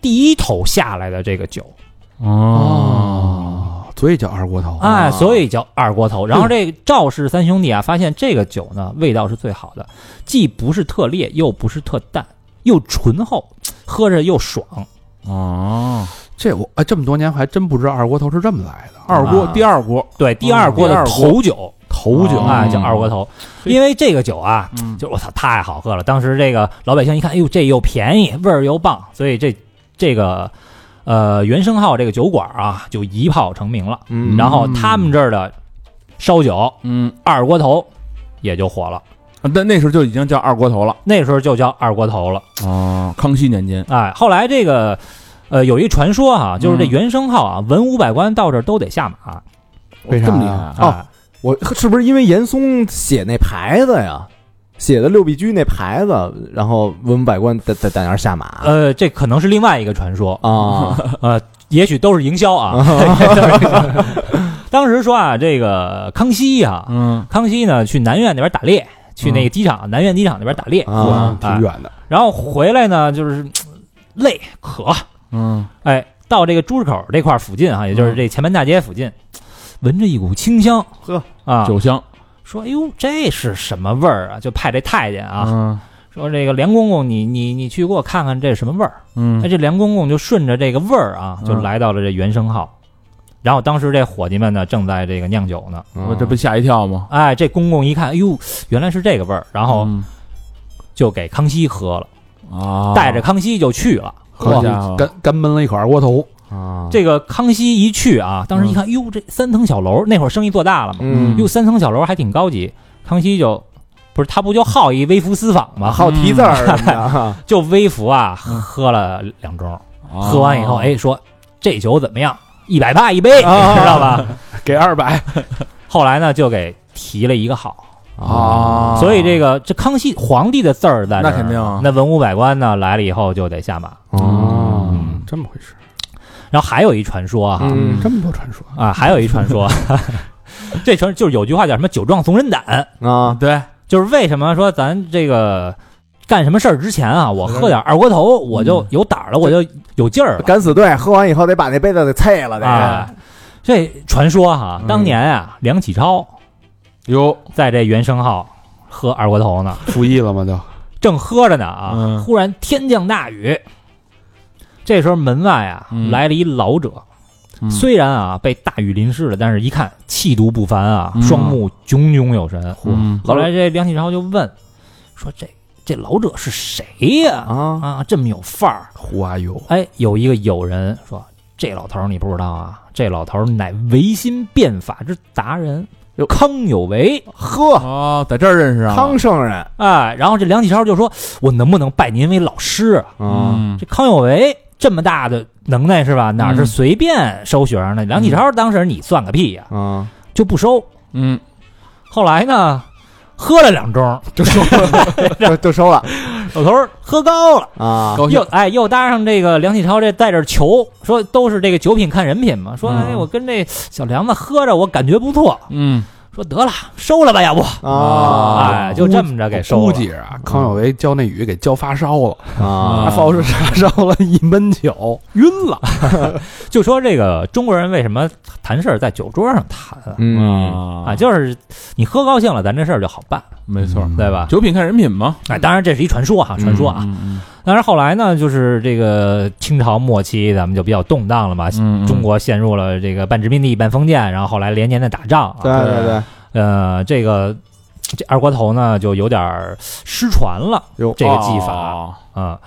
第一头下来的这个酒，哦，所以叫二锅头。哎，所以叫二锅头。然后这个赵氏三兄弟啊，发现这个酒呢，味道是最好的，既不是特烈，又不是特淡，又醇厚，喝着又爽。哦，这我哎，这么多年还真不知道二锅头是这么来的。二锅啊第二锅对，第二锅的头酒，头酒哦哎，叫二锅头。因为这个酒啊，嗯就我操，太好喝了。当时这个老百姓一看，哎呦，这又便宜，味儿又棒，所以这这个呃原生号这个酒馆啊，就一炮成名了。嗯然后他们这儿的烧酒嗯，二锅头也就火了，但那时候就已经叫二锅头了。那时候就叫二锅头了。哦，康熙年间，哎，后来这个呃有一传说哈、就是这嗯原生号啊，文武百官到这儿都得下马。为啥这么厉害啊？我是不是因为严嵩写那牌子呀？写的六必居那牌子，然后文武百官在在在那儿下马呃，这可能是另外一个传说，啊 呃，也许都是营销啊。当时说啊，这个康熙呀、嗯康熙呢去南苑那边打猎，去那个机场、南苑机场那边打猎，啊挺远的。然后回来呢就是 累渴，嗯哎，到这个珠市口这块附近啊，也就是这前门大街附近，闻着一股清香，呵啊，酒香说哎呦这是什么味儿啊？就派这太监啊，啊说这个梁公公你你你去给我看看这是什么味儿。嗯哎，这梁公公就顺着这个味儿啊，就嗯来到了这原生号。然后当时这伙计们呢，正在这个酿酒呢。我这不吓一跳吗？哎，这公公一看，哎呦，原来是这个味儿，然后嗯就给康熙喝了，啊，带着康熙就去了。好家伙，干干闷了一口二锅头，啊，这个康熙一去啊，当时一看，哟，这三层小楼，那会儿生意做大了嘛，嗯哟，三层小楼还挺高级。康熙就不是他不就好一微服私访嘛？好题字儿 就微服啊，喝了两盅，喝完以后，哎，说这酒怎么样？一百八一杯，知道吧？给二百 后来呢，就给提了一个号。啊。所以这个这康熙皇帝的字儿在这儿那肯定啊。那文武百官呢来了以后就得下马。哦嗯，这么回事，然后还有一传说哈，嗯。这么多传说，啊，还有一传说，这传就是有句话叫什么“酒壮怂人胆啊，对，”，就是为什么说咱这个干什么事儿之前啊，我喝点二锅头，我就有胆儿了，我就有劲儿了。敢死队喝完以后得把那杯子给啐了，得。啊。这传说哈，当年啊，梁启超哟，在这原生号喝二锅头呢，服役了吗？就正喝着呢啊，嗯。忽然天降大雨。这时候门外啊、嗯。来了一老者，嗯。虽然啊被大雨淋湿了，但是一看气度不凡啊，嗯。双目炯炯有神。嗯。后来这梁启超就问说：“这这老者是谁呀、啊，啊？这么有范儿？胡阿友，哎，有一个友人说：“这老头儿你不知道啊，这老头儿乃维新变法之达人，康有为。呵，哦，在这儿认识啊，康圣人”哎，然后这梁启超就说：“我能不能拜您为老师啊？”啊，嗯这康有为这么大的能耐是吧？哪是嗯随便收学生的？梁启超当时你算个屁呀、啊，就不收。嗯后来呢，喝了两盅，就收就就收了 老头儿喝高了，啊，高兴，又哎又搭上这个梁启超这在这儿求说都是这个酒品看人品嘛，说嗯哎我跟这小梁子喝着我感觉不错，嗯说得了收了吧，要不啊哎就这么着给收了。估计啊，康有为教那雨给教发烧了，啊，发烧烧了一闷酒，晕了。就说这个中国人为什么谈事儿在酒桌上谈啊？嗯啊，就是你喝高兴了，咱这事儿就好办，没错，对吧？酒品看人品嘛，哎，当然这是一传说哈，传说啊。嗯但是后来呢，就是这个清朝末期，咱们就比较动荡了嘛，嗯，中国陷入了这个半殖民地半封建，然后后来连年的打仗对啊，对对，呃，这个这二锅头呢就有点儿失传了，这个技法哦。啊，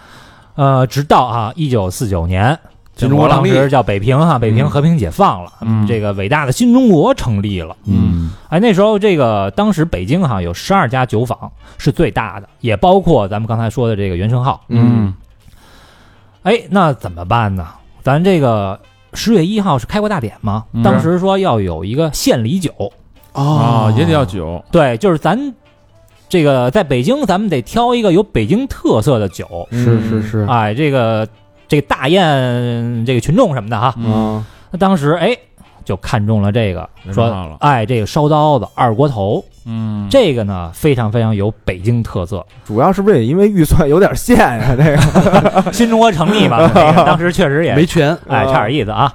呃，直到啊一九四九年。新中国当时叫北平哈，北平和平解放了，嗯。这个伟大的新中国成立了。嗯。哎，那时候这个当时北京哈有十二家酒坊是最大的，也包括咱们刚才说的这个元生号。嗯。哎，那怎么办呢？咱这个十月一号是开国大典嘛，嗯？当时说要有一个献礼酒，啊，也得要酒，对，就是咱这个在北京，咱们得挑一个有北京特色的酒，是是是，哎，这个这个大宴这个群众什么的哈。嗯那当时哎就看中了这个，说哎这个烧刀子二锅头，嗯，这个呢非常非常有北京特色。主要是不是也因为预算有点限呀？这个 新中国成立嘛，这个当时确实也没权，哎，差点意思啊。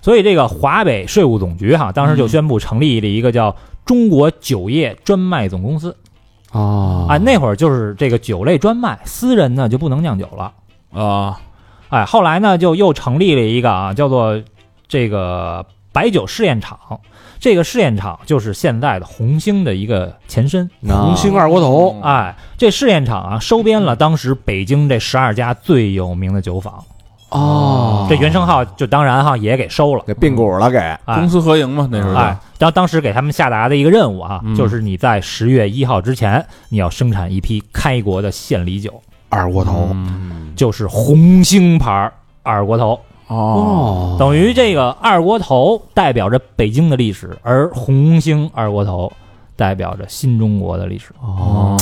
所以这个华北税务总局哈，当时就宣布成立了一个叫中国酒业专卖总公司哦啊。那会儿就是这个酒类专卖，私人呢就不能酿酒了。啊，哎，后来呢就又成立了一个啊，叫做这个白酒试验场。这个试验场就是现在的红星的一个前身。红星二锅头，哎，这试验场啊，收编了当时北京这十二家最有名的酒坊。哦这袁生浩就当然哈也给收了。给并股了，给哎公私合营嘛，那时候就哎，当当时给他们下达的一个任务啊，嗯就是你在十月一号之前，你要生产一批开国的献礼酒，二锅头，嗯就是红星牌二锅头。哦，等于这个二锅头代表着北京的历史，而红星二锅头代表着新中国的历史。哦，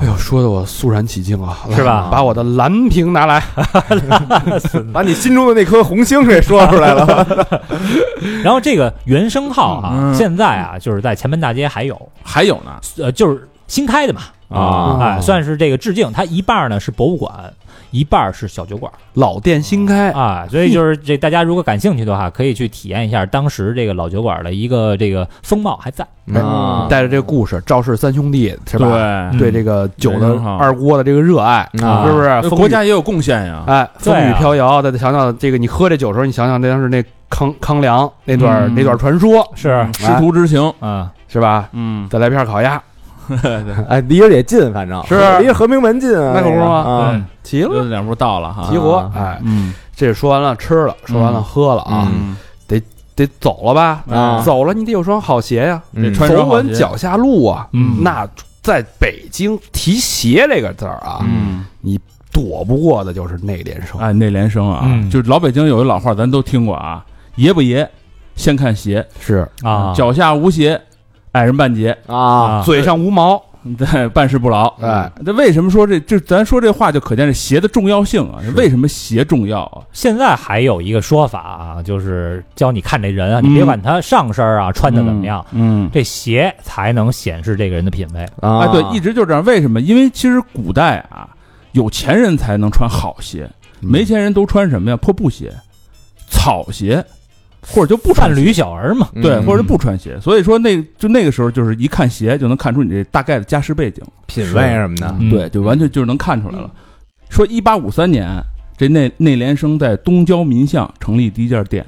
哎呦，说的我肃然起敬啊，是吧？把我的蓝瓶拿来，把你心中的那颗红星给说出来了。然后这个原声号啊，嗯。现在啊就是在前门大街还有，还有呢。呃，就是新开的嘛，啊，哎，算是这个致敬。它一半呢是博物馆，一半是小酒馆。老店新开，啊，所以就是这大家如果感兴趣的话，可以去体验一下当时这个老酒馆的一个这个风貌还在。啊。带着这个故事，赵氏三兄弟是吧？对，对这个酒的二锅的这个热爱，啊。是不是？国家也有贡献呀，哎，风雨飘摇，再想想这个，你喝这酒的时候，你想想那当时那康康梁那段、嗯。那段传说，是，师徒之情，啊，是吧？嗯，再来片烤鸭，哎，离着也近，反正是。离着和平门近啊，那可不是吗？啊，齐了，两步到了哈。齐。活啊。哎，嗯。这说完了吃了，说完了喝了啊，嗯，得走了吧？啊。走了你得有双好鞋呀，穿走稳脚下路啊。嗯。那在北京提鞋这个字儿啊，嗯，你躲不过的就是内联升。哎，内联升啊，嗯。就是老北京有一老话，咱都听过啊，爷不爷，先看鞋，是。啊，脚下无鞋，矮人半截，啊，嘴上无毛，对，办事不牢。哎，这为什么说这这？咱说这话就可见这鞋的重要性啊！为什么鞋重要啊？现在还有一个说法啊，就是教你看这人啊，嗯你别管他上身啊穿的怎么样，嗯，这鞋才能显示这个人的品味。啊哎，对，一直就这样。为什么？因为其实古代啊，有钱人才能穿好鞋，嗯没钱人都穿什么呀？破布鞋、草鞋，或者就不穿驴小儿嘛，对，嗯或者不穿鞋。所以说那就那个时候，就是一看鞋就能看出你这大概的家世背景，品味什么的，嗯对，就完全就是能看出来了。说一八五三年，这内内联升在东郊民巷成立第一家店。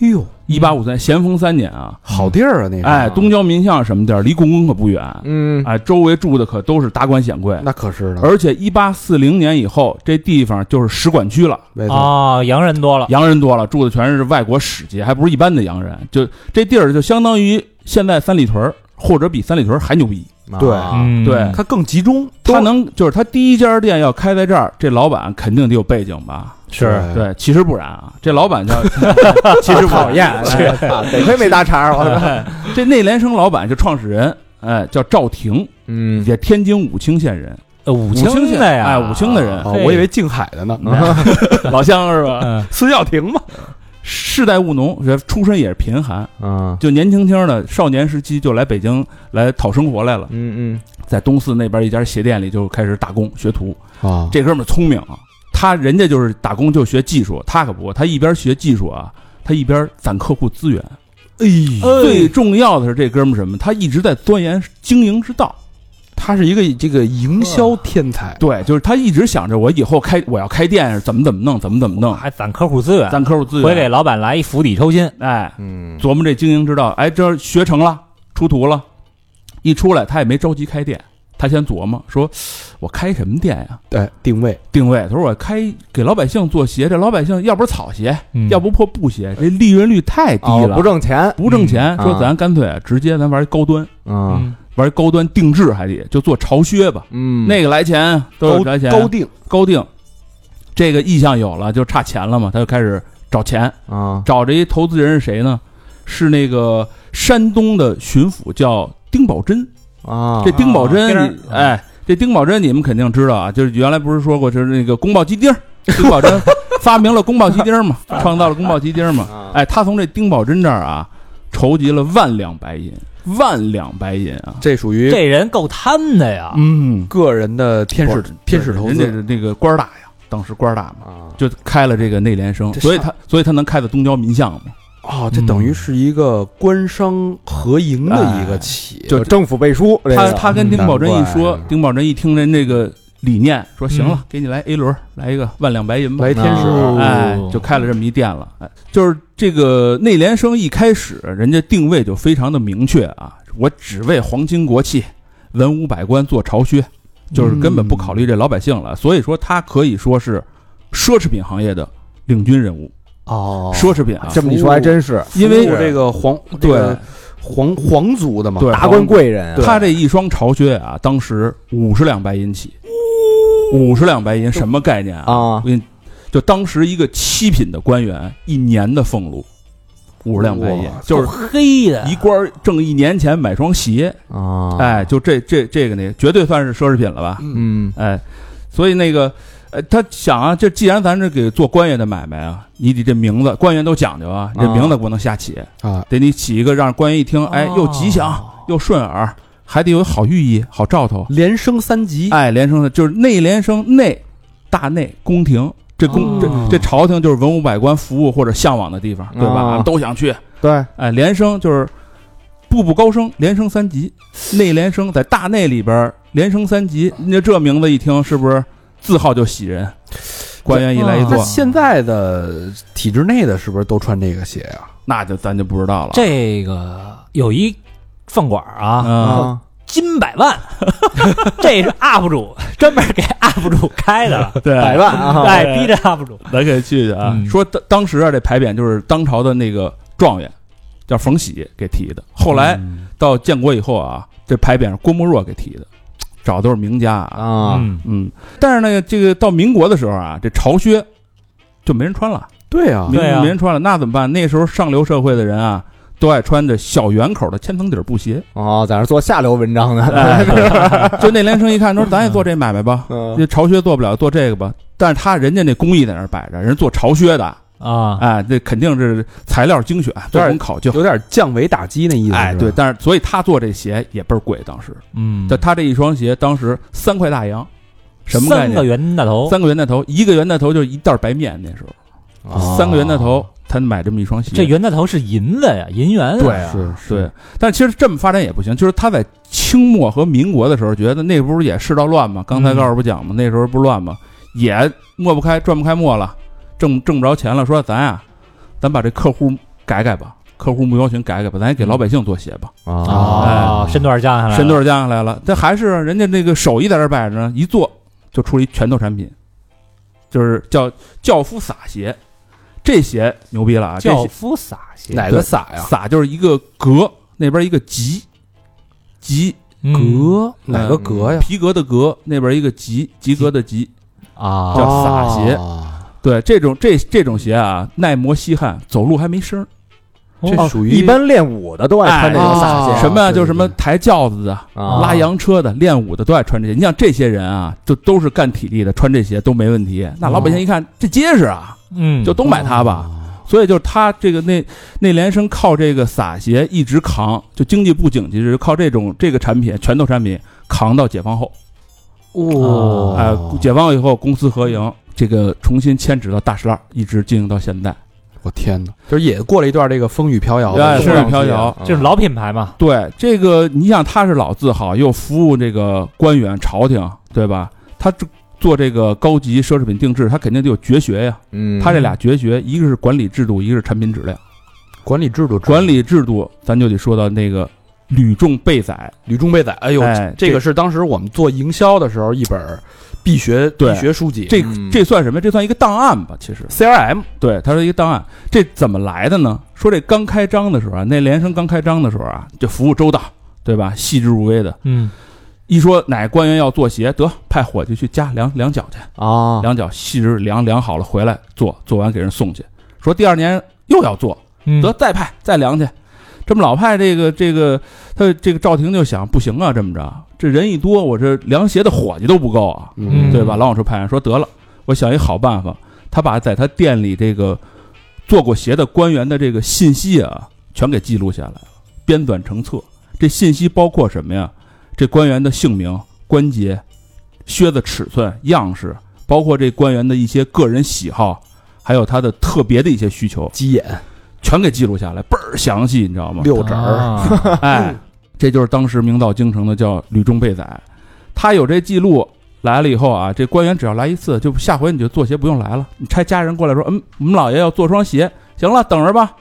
哎呦，一八五三咸丰三年啊，好地儿啊，那是哎，东交民巷什么地儿，离故宫可不远，嗯。哎，周围住的可都是达官显贵。那可是的，而且一八四零年以后，这地方就是使馆区了，没错，啊，洋人多了，洋人多了，住的全是外国使节，还不是一般的洋人。就这地儿就相当于现在三里屯儿，或者比三里屯儿还牛逼。对。啊嗯，对。它更集中，它能就是它第一家店要开在这儿，这老板肯定得有背景吧？是对，其实不然啊，这老板叫 其实讨厌，哎得亏没搭茬儿，我哎这内联升老板就创始人，哎，叫赵廷，嗯。也天津武清县人，呃武清县的呀，哎武清的人。哦，我以为静海的呢，老乡是吧？嗯。孙耀庭嘛，世代务农，出身也是贫寒，嗯。就年轻轻的少年时期就来北京来讨生活来了，嗯嗯。在东四那边一家鞋店里就开始打工学徒。啊，这哥们儿聪明啊，他人家就是打工就学技术，他可不，他一边学技术啊，他一边攒客户资源。哎，最重要的是这哥们儿什么？他一直在钻研经营之道。他是一个这个营销天才，对，就是他一直想着我以后开我要开店怎么怎么弄，怎么怎么弄，还攒客户资源，攒客户资源回给。老板来一釜底抽薪。哎，嗯琢磨这经营之道。哎，这学成了，出徒了，一出来他也没着急开店，他先琢磨说，我开什么店呀？对，定位。定位，他说我开给老百姓做鞋，这老百姓要不是草鞋，嗯。要不破布鞋，这利润率太低哦了，不挣钱，不挣钱。说咱干脆直接咱玩高端，嗯。玩高端定制还得就做潮靴吧，嗯。那个来钱都来钱高定，高定，这个意向有了就差钱了嘛，他就开始找钱，啊。找这一投资人是谁呢？是那个山东的巡抚叫丁宝桢。啊这丁宝啊丁儿桢，你哎，这丁宝珍你们肯定知道啊，就是原来不是说过，就是那个宫保鸡丁，丁宝珍 发明了宫保鸡丁儿嘛，创造了宫保鸡丁儿嘛。啊哎，他从这丁宝珍这儿啊，筹集了万两白银，万两白银啊，这属于这人够贪的呀，嗯，个人的天使天使投资，人家是那个官儿大呀，当时官儿大嘛，啊就开了这个内联升，所以他所以他能开到东郊民巷嘛，哦，这等于是一个官商合营的一个企业，就政府背书，他他跟丁宝珍一说，丁宝珍一听人这个理念，说行了嗯，给你来 A 轮，来一个万两白银吧，来天使，哦哎，就开了这么一店了。哎，就是这个内联升一开始，人家定位就非常的明确啊，我只为皇亲国戚、文武百官做巢靴，就是根本不考虑这老百姓了。所以说，他可以说是奢侈品行业的领军人物。哦。奢侈品啊，这么一说还真是。因为这个皇这对个皇皇族的嘛，对达官贵人啊，他这一双巢靴啊，当时五十两白银起，五十两白银什么概念啊？啊。我给你，就当时一个七品的官员一年的俸禄，五十两白银，就是黑的一官儿挣一年钱买双鞋，啊，哎，就这这这个那个，绝对算是奢侈品了吧？嗯。哎，所以那个，呃，他想啊，这既然咱这给做官员的买卖啊，你得这名字，官员都讲究啊，这啊名字不能瞎起，啊，得你起一个让官员一听，哎，又吉祥哦又顺耳，还得有好寓意、好兆头。连升三级，哎，连升的就是内连升内，大内宫廷。这宫、哦这这朝廷就是文武百官服务或者向往的地方，对吧？啊都想去。对，哎，连升就是步步高升，连升三级。内连升在大内里边儿连升三级，那这名字一听是不是字号就喜人？官员一来一那坐，现在的体制内的是不是都穿这个鞋呀？那就咱就不知道了。这个有一饭馆啊，啊啊金百万，这是 UP 主专门给 UP 主开的，对，百万啊！哎，逼着 UP 主。咱可以去去啊。嗯说当当时啊，这牌匾就是当朝的那个状元叫冯喜给提的，后来嗯到建国以后啊，这牌匾是郭沫若给提的，找的都是名家啊。啊，嗯嗯，但是呢，这个到民国的时候啊，这朝靴就没人穿了，对啊，没对啊没人穿了，那怎么办？那时候上流社会的人啊，都爱穿着小圆口的千层底布鞋。哦，在那做下流文章呢。哎 就那连生一看说，咱也做这买卖吧，嗯这朝靴做不了，做这个吧。但是他人家那工艺在那儿摆着，人做朝靴的，啊，哎，这肯定是材料精选，做工考究。有点降维打击那意思。哎，对，，但是所以他做这鞋也倍儿贵，当时，嗯，但他这一双鞋当时三块大洋，什么概三个念？袁大头，三个袁大头，一个袁大头就是一袋白面，那时候哦三个袁大头，他买这么一双鞋。这袁大头是银的呀，银元啊。对啊，是对，但其实这么发展也不行，就是他在清末和民国的时候，觉得那不是也世道乱吗？刚才嗯高师不讲吗？那时候不是乱吗？也抹不开，转不开墨了，挣挣不着钱了，说咱呀，咱把这客户改改吧，客户目标群改改吧，咱也给老百姓做鞋吧。啊，身段降下来了，身段降下来了，这还是人家那个手艺在这摆着呢，一做就出了一拳头产品，就是叫教夫洒鞋。这鞋牛逼了啊！这鞋教夫洒鞋，哪个撒呀？洒就是一个革，那边一个吉，吉嗯革哪个革呀？皮革的革，那边一个吉，及格的吉。啊，叫撒鞋啊对，这种这这种鞋啊，耐磨吸汗，走路还没声儿。这属于一般练武的都爱穿这种洒鞋哎什么就什么抬轿子的、啊拉洋车的、练武的都爱穿这些。你像这些人啊，就都是干体力的，穿这鞋都没问题。那老百姓一看这结实啊，嗯，就都买它吧。所以就是他这个内内联升靠这个洒鞋一直扛，就经济不景气时靠这种这个产品拳头产品扛到解放后。哦哎、解放以后公私合营，这个重新迁址到大石栏，一直经营到现在。我天哪，就是也过了一段这个风雨飘摇风雨飘摇嗯这是老品牌嘛，对这个，你想他是老字号，又服务这个官员朝廷，对吧？他这做这个高级奢侈品定制，他肯定得有绝学呀。嗯，他这俩绝学，一个是管理制度，一个是产品质量。管理制度，管理制度，咱就得说到那个吕重备载，吕仲贝载。哎呦，哎这个是当时我们做营销的时候一本必学对必学书籍。这嗯这算什么？这算一个档案吧？其实，CRM 对，它是一个档案。这怎么来的呢？说这刚开张的时候啊，那连生刚开张的时候啊，就服务周到，对吧？细致入微的。嗯，一说哪官员要做鞋，得派伙计去加量量脚去，啊，量脚细致量量好了回来做，做完给人送去。说第二年又要做，嗯得再派再量去。这么老派这个这个他这个赵廷就想不行啊，这么着这人一多，我这凉鞋的伙计都不够啊，嗯对吧？老往出派人说得了，我想一好办法，他把在他店里这个做过鞋的官员的这个信息啊，全给记录下来了，编纂成册。这信息包括什么呀？这官员的姓名、关节、靴子尺寸、样式，包括这官员的一些个人喜好，还有他的特别的一些需求，鸡眼全给记录下来，倍儿详细，你知道吗？六指儿，啊 哎，这就是当时名噪京城的叫吕中备载，他有这记录来了以后啊，这官员只要来一次，就下回你就做鞋不用来了，你差家人过来说，嗯，我们老爷要做双鞋，行了，等着吧，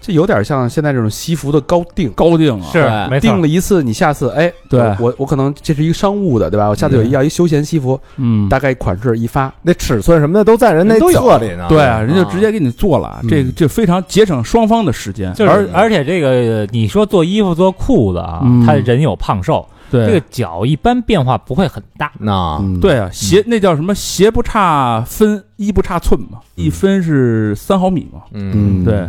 这有点像现在这种西服的高定。高定啊，是没错。定了一次，你下次哎，对。我我可能这是一个商务的，对吧？我下次有一要一休闲西服，嗯，大概款式一发，那尺寸什么的都在人那都有。册里呢。对啊，人就直接给你做了，嗯。这个这非常节省双方的时间，就是而而且这个你说做衣服做裤子啊嗯，他人有胖瘦，对。这个脚一般变化不会很大。那嗯，对啊，鞋那叫什么？鞋不差分，衣不差寸嘛，一分是三毫米嘛。嗯。对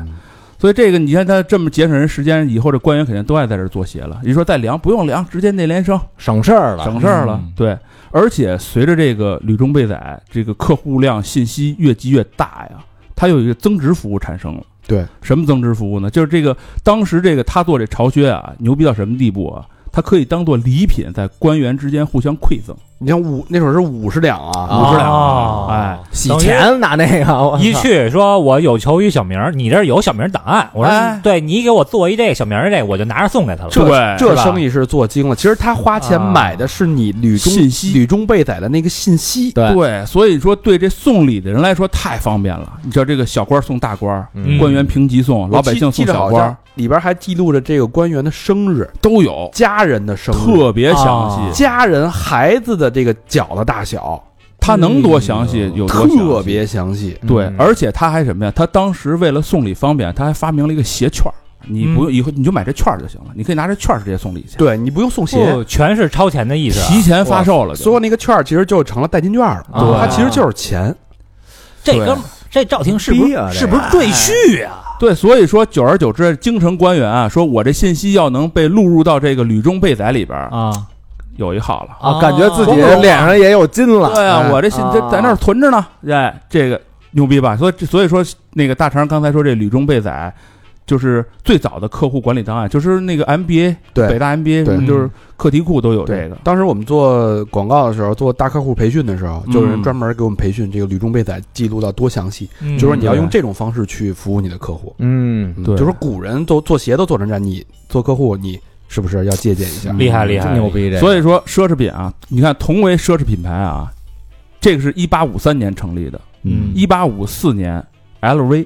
所以这个你看他这么节省人时间，以后这官员肯定都爱在这儿做鞋了。你说再量不用量，直接内联升，省事儿了，省事儿了。嗯对，而且随着这个吕中备载，这个客户量信息越积越大呀，它有一个增值服务产生了。对，什么增值服务呢？就是这个当时这个他做这巢靴啊，牛逼到什么地步啊？它可以当做礼品，在官员之间互相馈赠。你像五那会儿是五十两啊，啊。五十两。哦哎，洗钱拿那个，一去说我有求于小明儿，你这儿有小明儿档案，我说、哎。对你给我做一这个小明儿这，我就拿着送给他了。这对。这生意是做精了。其实他花钱啊买的是你吕中信息。吕中备载的那个信息。对。对，所以说对这送礼的人来说太方便了。你知道这个小官送大官，嗯。官员评级送，老百姓送小官里边还记录着这个官员的生日、都有，家人的生日、特别详啊。细。家人孩子的这个脚的大小，他能多详细有多详细特别详细。对嗯，而且他还什么呀？他当时为了送礼方便，他还发明了一个鞋券儿。你不用以后你就买这券儿就行了，你可以拿这券儿直接送礼去，对你不用送鞋，不全是超前的意思、啊。提前发售了就。所有那个券儿其实就成了代金券了，对它其实就是钱。这哥们儿这赵婷是不是是不是赘婿啊？对，所以说久而久之，京城官员啊，说我这信息要能被录入到这个吕中备载里边儿，啊，有一号了。啊，感觉自己啊脸上也有金了。对啊，哎。我这信这在那儿存着呢，哎，这个牛逼吧？所以所以说那个大肠刚才说这吕中备载，就是最早的客户管理档案，就是那个 MBA 对。北大 MBA 对。就是课题库都有这个。当时我们做广告的时候，做大客户培训的时候，嗯。就有人专门给我们培训这个吕中备载记录到多详细，嗯。就说你要用这种方式去服务你的客户。嗯，对。嗯就说古人都做鞋都做成这样，你做客户你是不是要借鉴一下？厉害厉害，真牛逼这个。所以说奢侈品啊，你看同为奢侈品牌啊，这个是一八五三年成立的，嗯一八五四年 LV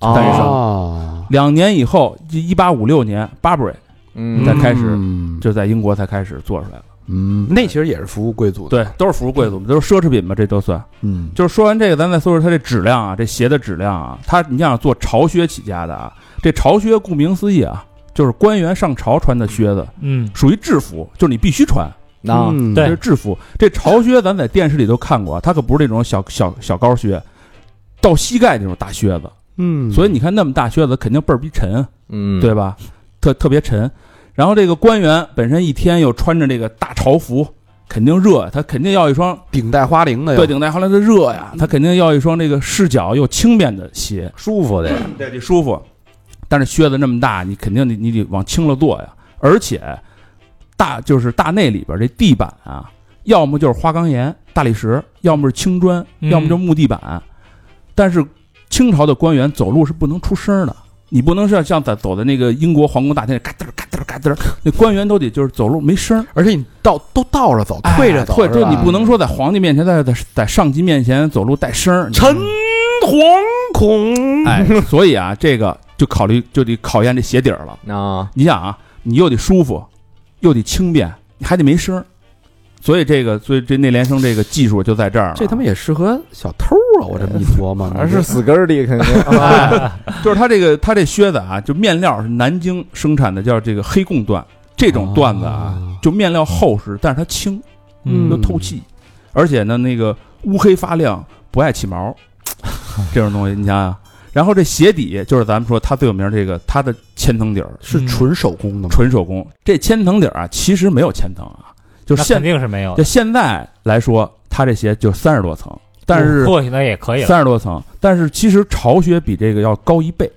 哦诞生哦，两年以后，一八五六年 Burberry 嗯才开始嗯就在英国才开始做出来了。嗯，那其实也是服务贵族的。对，都是服务贵族，都是奢侈品嘛，这都算。嗯，就是说完这个，咱再说说它这质量啊，这鞋的质量啊，它你想做潮靴起家的啊，这潮靴顾名思义啊，就是官员上朝穿的靴子，嗯属于制服，就是你必须穿，啊，嗯对这是制服。这朝靴咱在电视里都看过，它可不是那种小小小高靴，到膝盖那种大靴子，嗯，所以你看那么大靴子肯定倍儿逼沉，嗯，对吧？特特别沉。然后这个官员本身一天又穿着这个大朝服，肯定热，他肯定要一双顶戴花翎的呀，对顶戴花翎的热呀，他肯定要一双这个视角又轻便的鞋，舒服的呀。对，得舒服。但是靴子那么大，你肯定得你得往轻了做呀。而且大就是大内里边这地板啊，要么就是花岗岩、大理石，要么是青砖，嗯要么就木地板。但是清朝的官员走路是不能出声的，你不能像像在走在那个英国皇宫大厅里嘎噔儿嘎噔儿嘎噔，那官员都得就是走路没声。而且你倒都倒着走，退着走，对，是吧对，你不能说在皇帝面前，在在在上级面前走路带声陈惶恐，哎，所以啊，这个就考虑就得考验这鞋底儿了。啊，你想啊，你又得舒服，又得轻便，你还得没声儿。所以这个，所以这内联升这个技术就在这儿了。这他妈也适合小偷啊！我这么一琢磨，而是死根儿的肯定。啊 就是他这个他这靴子啊，就面料是南京生产的，叫这个黑贡缎。这种缎子啊，哦就面料厚实，但是它轻，嗯又透气，而且呢，那个乌黑发亮，不爱起毛，这种东西你想想。然后这鞋底就是咱们说它最有名这个，它的千层底儿是纯手工的吗？纯手工。这千层底儿啊，其实没有千层啊，就那现肯定是没有就现在来说，它这鞋就三十多层，但是过去那也可以了。三十多层，但是其实巢靴比这个要高一倍，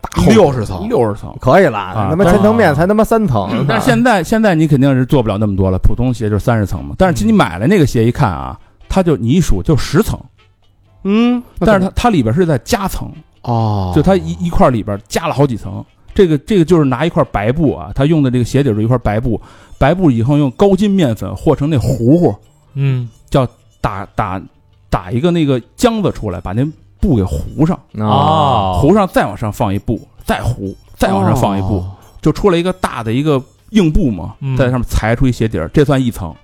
大60层六十层。可以了，啊他妈千层面才他妈三层。但是现在现在你肯定是做不了那么多了，普通鞋就是三十层嘛。但是其实你买了那个鞋一看啊，它就你一数就十层，嗯，但是它它里边是在夹层，哦，就它一一块里边加了好几层。这个这个就是拿一块白布啊，他用的这个鞋底是一块白布，白布以后用高筋面粉和成那糊糊，嗯。叫打打打一个那个浆子出来，把那布给糊上，啊，哦，糊上再往上放一布，再糊，再往上放一布，哦。就出来一个大的一个硬布嘛，嗯。在上面裁出一鞋底儿，这算一层，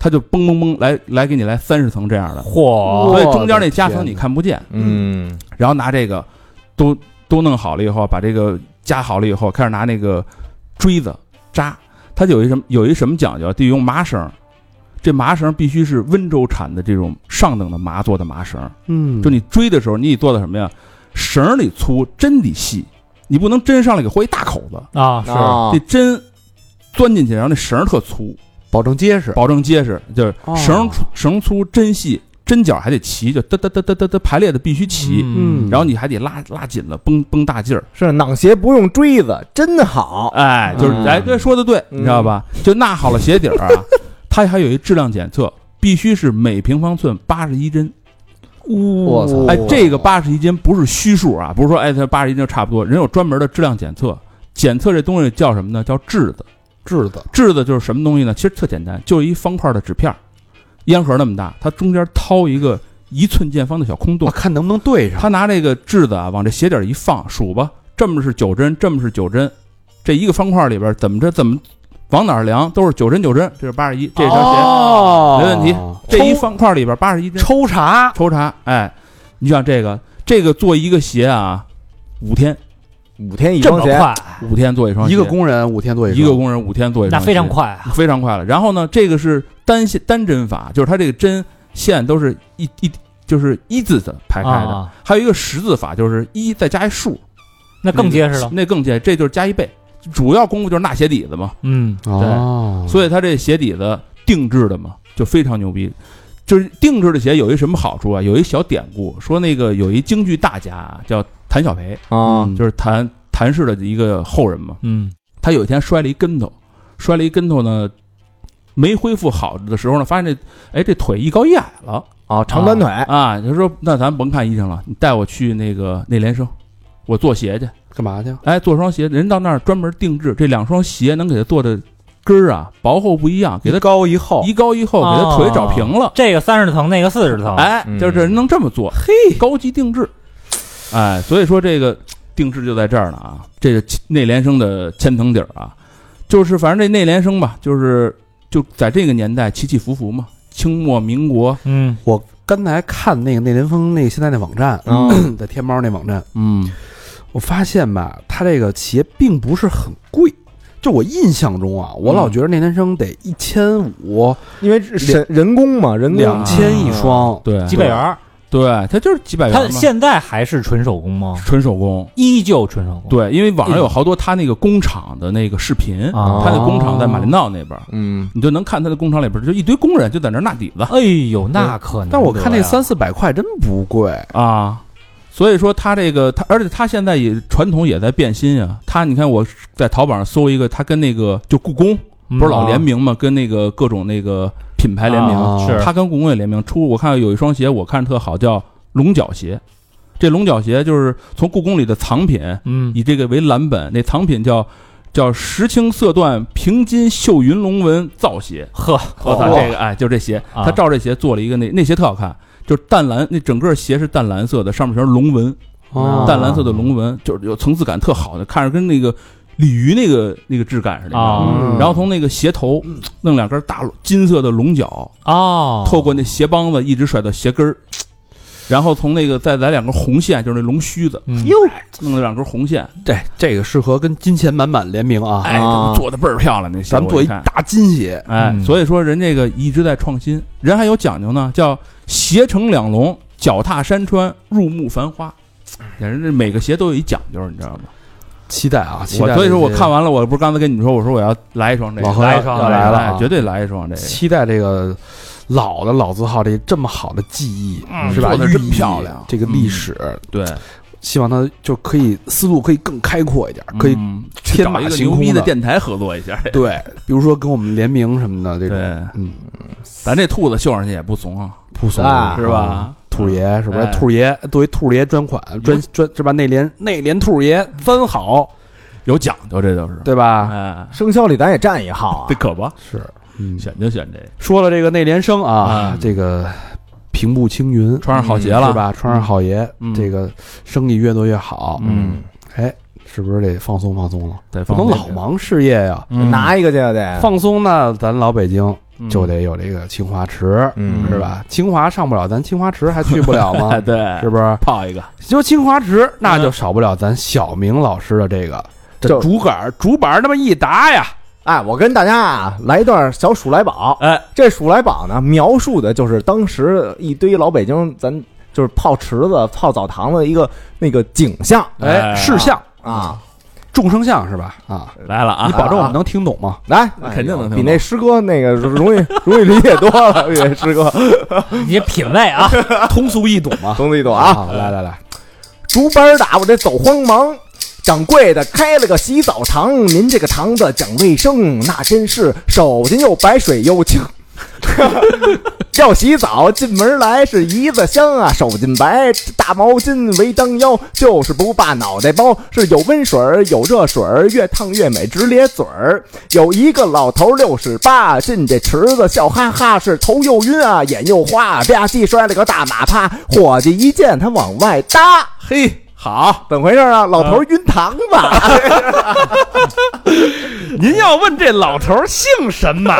它就嘣嘣嘣来来给你来三十层这样的，嚯，所以中间那夹层你看不见，嗯。然后拿这个都都弄好了以后，把这个夹好了以后，开始拿那个锥子扎，它有一什么有一什么讲究，得用麻绳。这麻绳必须是温州产的这种上等的麻做的麻绳，嗯，就你锥的时候，你得做到什么呀？绳儿得粗，针得细，你不能针上来给豁一大口子，啊。是。啊这针钻进去，然后那绳儿特粗，保证结实，保证结实，就是哦绳粗绳粗针细，针脚还得齐，就嘚嘚嘚嘚嘚嘚排列的必须齐，嗯然后你还得拉拉紧了，绷绷大劲儿，是攮鞋不用锥子，真好。哎，就是嗯哎，对，说的对，你知道吧？就纳好了鞋底儿啊，它还有一质量检测，必须是每平方寸八十一针。我操哎，这个八十一斤不是虚数啊，不是说哎它八十一斤就差不多，人有专门的质量检测，检测这东西叫什么呢？叫质子。质子。质子就是什么东西呢？其实特简单，就是一方块的纸片，烟盒那么大，它中间掏一个一寸见方的小空洞。我，看能不能对上。他拿这个质子啊往这鞋底儿一放，数吧，这么是九针，这么是九针，这一个方块里边怎么着怎么往哪儿量都是九针九针，这是八十一，这双鞋、哦。没问题。这一方块里边八十一针，抽查。抽查，哎，你像这个这个做一个鞋啊，五天五天一这么双鞋，快，五天做一双鞋，一个工人五天做一一个工人五天做一双鞋，那非常快啊！非常快了。然后呢，这个是单线单针法，就是它这个针线都是一一就是一字的排开的，啊，还有一个十字法，就是一再加一数，那更结实了。那更结实，这就是加一倍。主要功夫就是纳鞋底子嘛，嗯，哦，所以它这鞋底子定制的嘛，就非常牛逼。就是定制的鞋有一什么好处啊？有一小典故，说那个有一京剧大家啊叫谭小培，啊，嗯就是谭谭氏的一个后人嘛。嗯，他有一天摔了一跟头，摔了一跟头呢，没恢复好的时候呢，发现这哎这腿一高一矮了啊，长短腿，啊，他说那咱甭看医生了，你带我去那个内联升，我做鞋去。干嘛去？哎，做双鞋，人到那儿专门定制，这两双鞋能给他做的跟儿啊薄厚不一样，给他高一厚一高一厚，给他腿找平了。这个三十层，那个四十层，哎，嗯就是这人能这么做，嘿，高级定制。哎，所以说这个定制就在这儿呢啊，这个内联升的千层底儿啊，就是反正这内联升吧，就是就在这个年代起起伏伏嘛，清末民国，嗯，我刚才看那个内联峰那个现在那网站，嗯在天猫那网站，嗯，我发现吧，它这个鞋并不是很贵。就我印象中啊，我老觉得内联升得一千五、因为人人工嘛，人工两千一双。对，几百元儿。对，它就是几百元它，现在还是纯手工吗？纯手工。依旧纯手工。对，因为网上有好多他那个工厂的那个视频，啊，他那工厂在马林道那边，嗯，你就能看他的工厂里边就一堆工人就在那儿纳底子哎呦，那可能。但我看那三四百块真不贵，啊。所以说他这个他，而且他现在也传统也在变新啊。他你看我在淘宝上搜一个，他跟那个就故宫嗯不是老联名嘛，跟那个各种那个品牌联名，啊是他跟故宫也联名出。我看有一双鞋，我看着特好，叫龙角鞋。这龙角鞋就是从故宫里的藏品，嗯，以这个为蓝本，那藏品叫叫石青色缎平金绣云龙纹造鞋。呵，我操，这个哎，就这鞋，啊他照这鞋做了一个那那鞋特好看，就是淡蓝，那整个鞋是淡蓝色的，上面全是龙纹，哦淡蓝色的龙纹，就是有层次感特好的，看着跟那个鲤鱼那个那个质感似的。啊。然后从那个鞋头弄两根大金色的龙角，啊，透过那鞋帮子一直甩到鞋跟儿，然后从那个再来两根红线，就是那龙须子，嗯。哟，弄了两根红线，这这个适合跟金钱满满联名啊！做的倍儿漂亮那鞋，咱们做一大金鞋，哎，嗯。所以说人这个一直在创新，人还有讲究呢，叫鞋成两龙，脚踏山川，入目繁花。人这每个鞋都有一讲究，你知道吗？期待啊！期待我所以说我看完了，我不是刚才跟你们说，我说我要来一双这个，来一双要来了绝对来一双这个。期待这个老的老字号这这么好的技艺，嗯是吧？做得真漂亮这个历史，对，希望他就可以思路可以更开阔一点，可以天马找一个牛逼的行空的电台合作一下。对，比如说跟我们联名什么的这种，嗯，咱这兔子绣上去也不怂啊，不怂啊是吧？兔爷是不是？哎兔爷作为兔爷专款专专是吧？内联内联兔爷三好，有讲究，这就是。对吧？哎，生肖里咱也占一号啊，这可不，是，嗯，选就选这个，说了这个内联生啊啊，这个平步青云，穿上好鞋了是？吧？穿上好鞋嗯，这个生意越做越好，嗯，哎，是不是得放松放松了？得不能老忙事业呀。嗯拿一个去得，放松那，咱老北京嗯就得有这个清华池，嗯是吧？清华上不了，咱清华池还去不了吗哎，？对，是不是？泡一个，就清华池，那就少不了咱小明老师的这个这竹竿竹板那么一打呀，哎，我跟大家啊来一段小数来宝。哎，这鼠来宝呢，描述的就是当时一堆老北京咱就是泡池子、泡澡堂的一个那个景象哎哎，事项啊。众生相是吧？啊，来了啊！你保证我们能听懂吗？来，那肯定能听懂比那师哥那个 容易容易理解多了，比那师哥你品味啊，通俗易懂嘛，通俗易懂啊。啊，来来来，竹板打我这走慌忙。掌柜的开了个洗澡堂，您这个堂子讲卫生，那真是手巾又白水又清。要洗澡，进门来是一子香啊，手巾白，大毛巾围当腰，就是不把脑袋包。是有温水儿，有热水儿，越烫越美，直咧嘴儿。有一个老头六十八，进这池子笑哈哈，是头又晕啊，眼又花，吧唧摔了个大马趴。伙计一见他往外搭，嘿，好，怎么回事啊？老头晕堂吧？您要问这老头姓什么？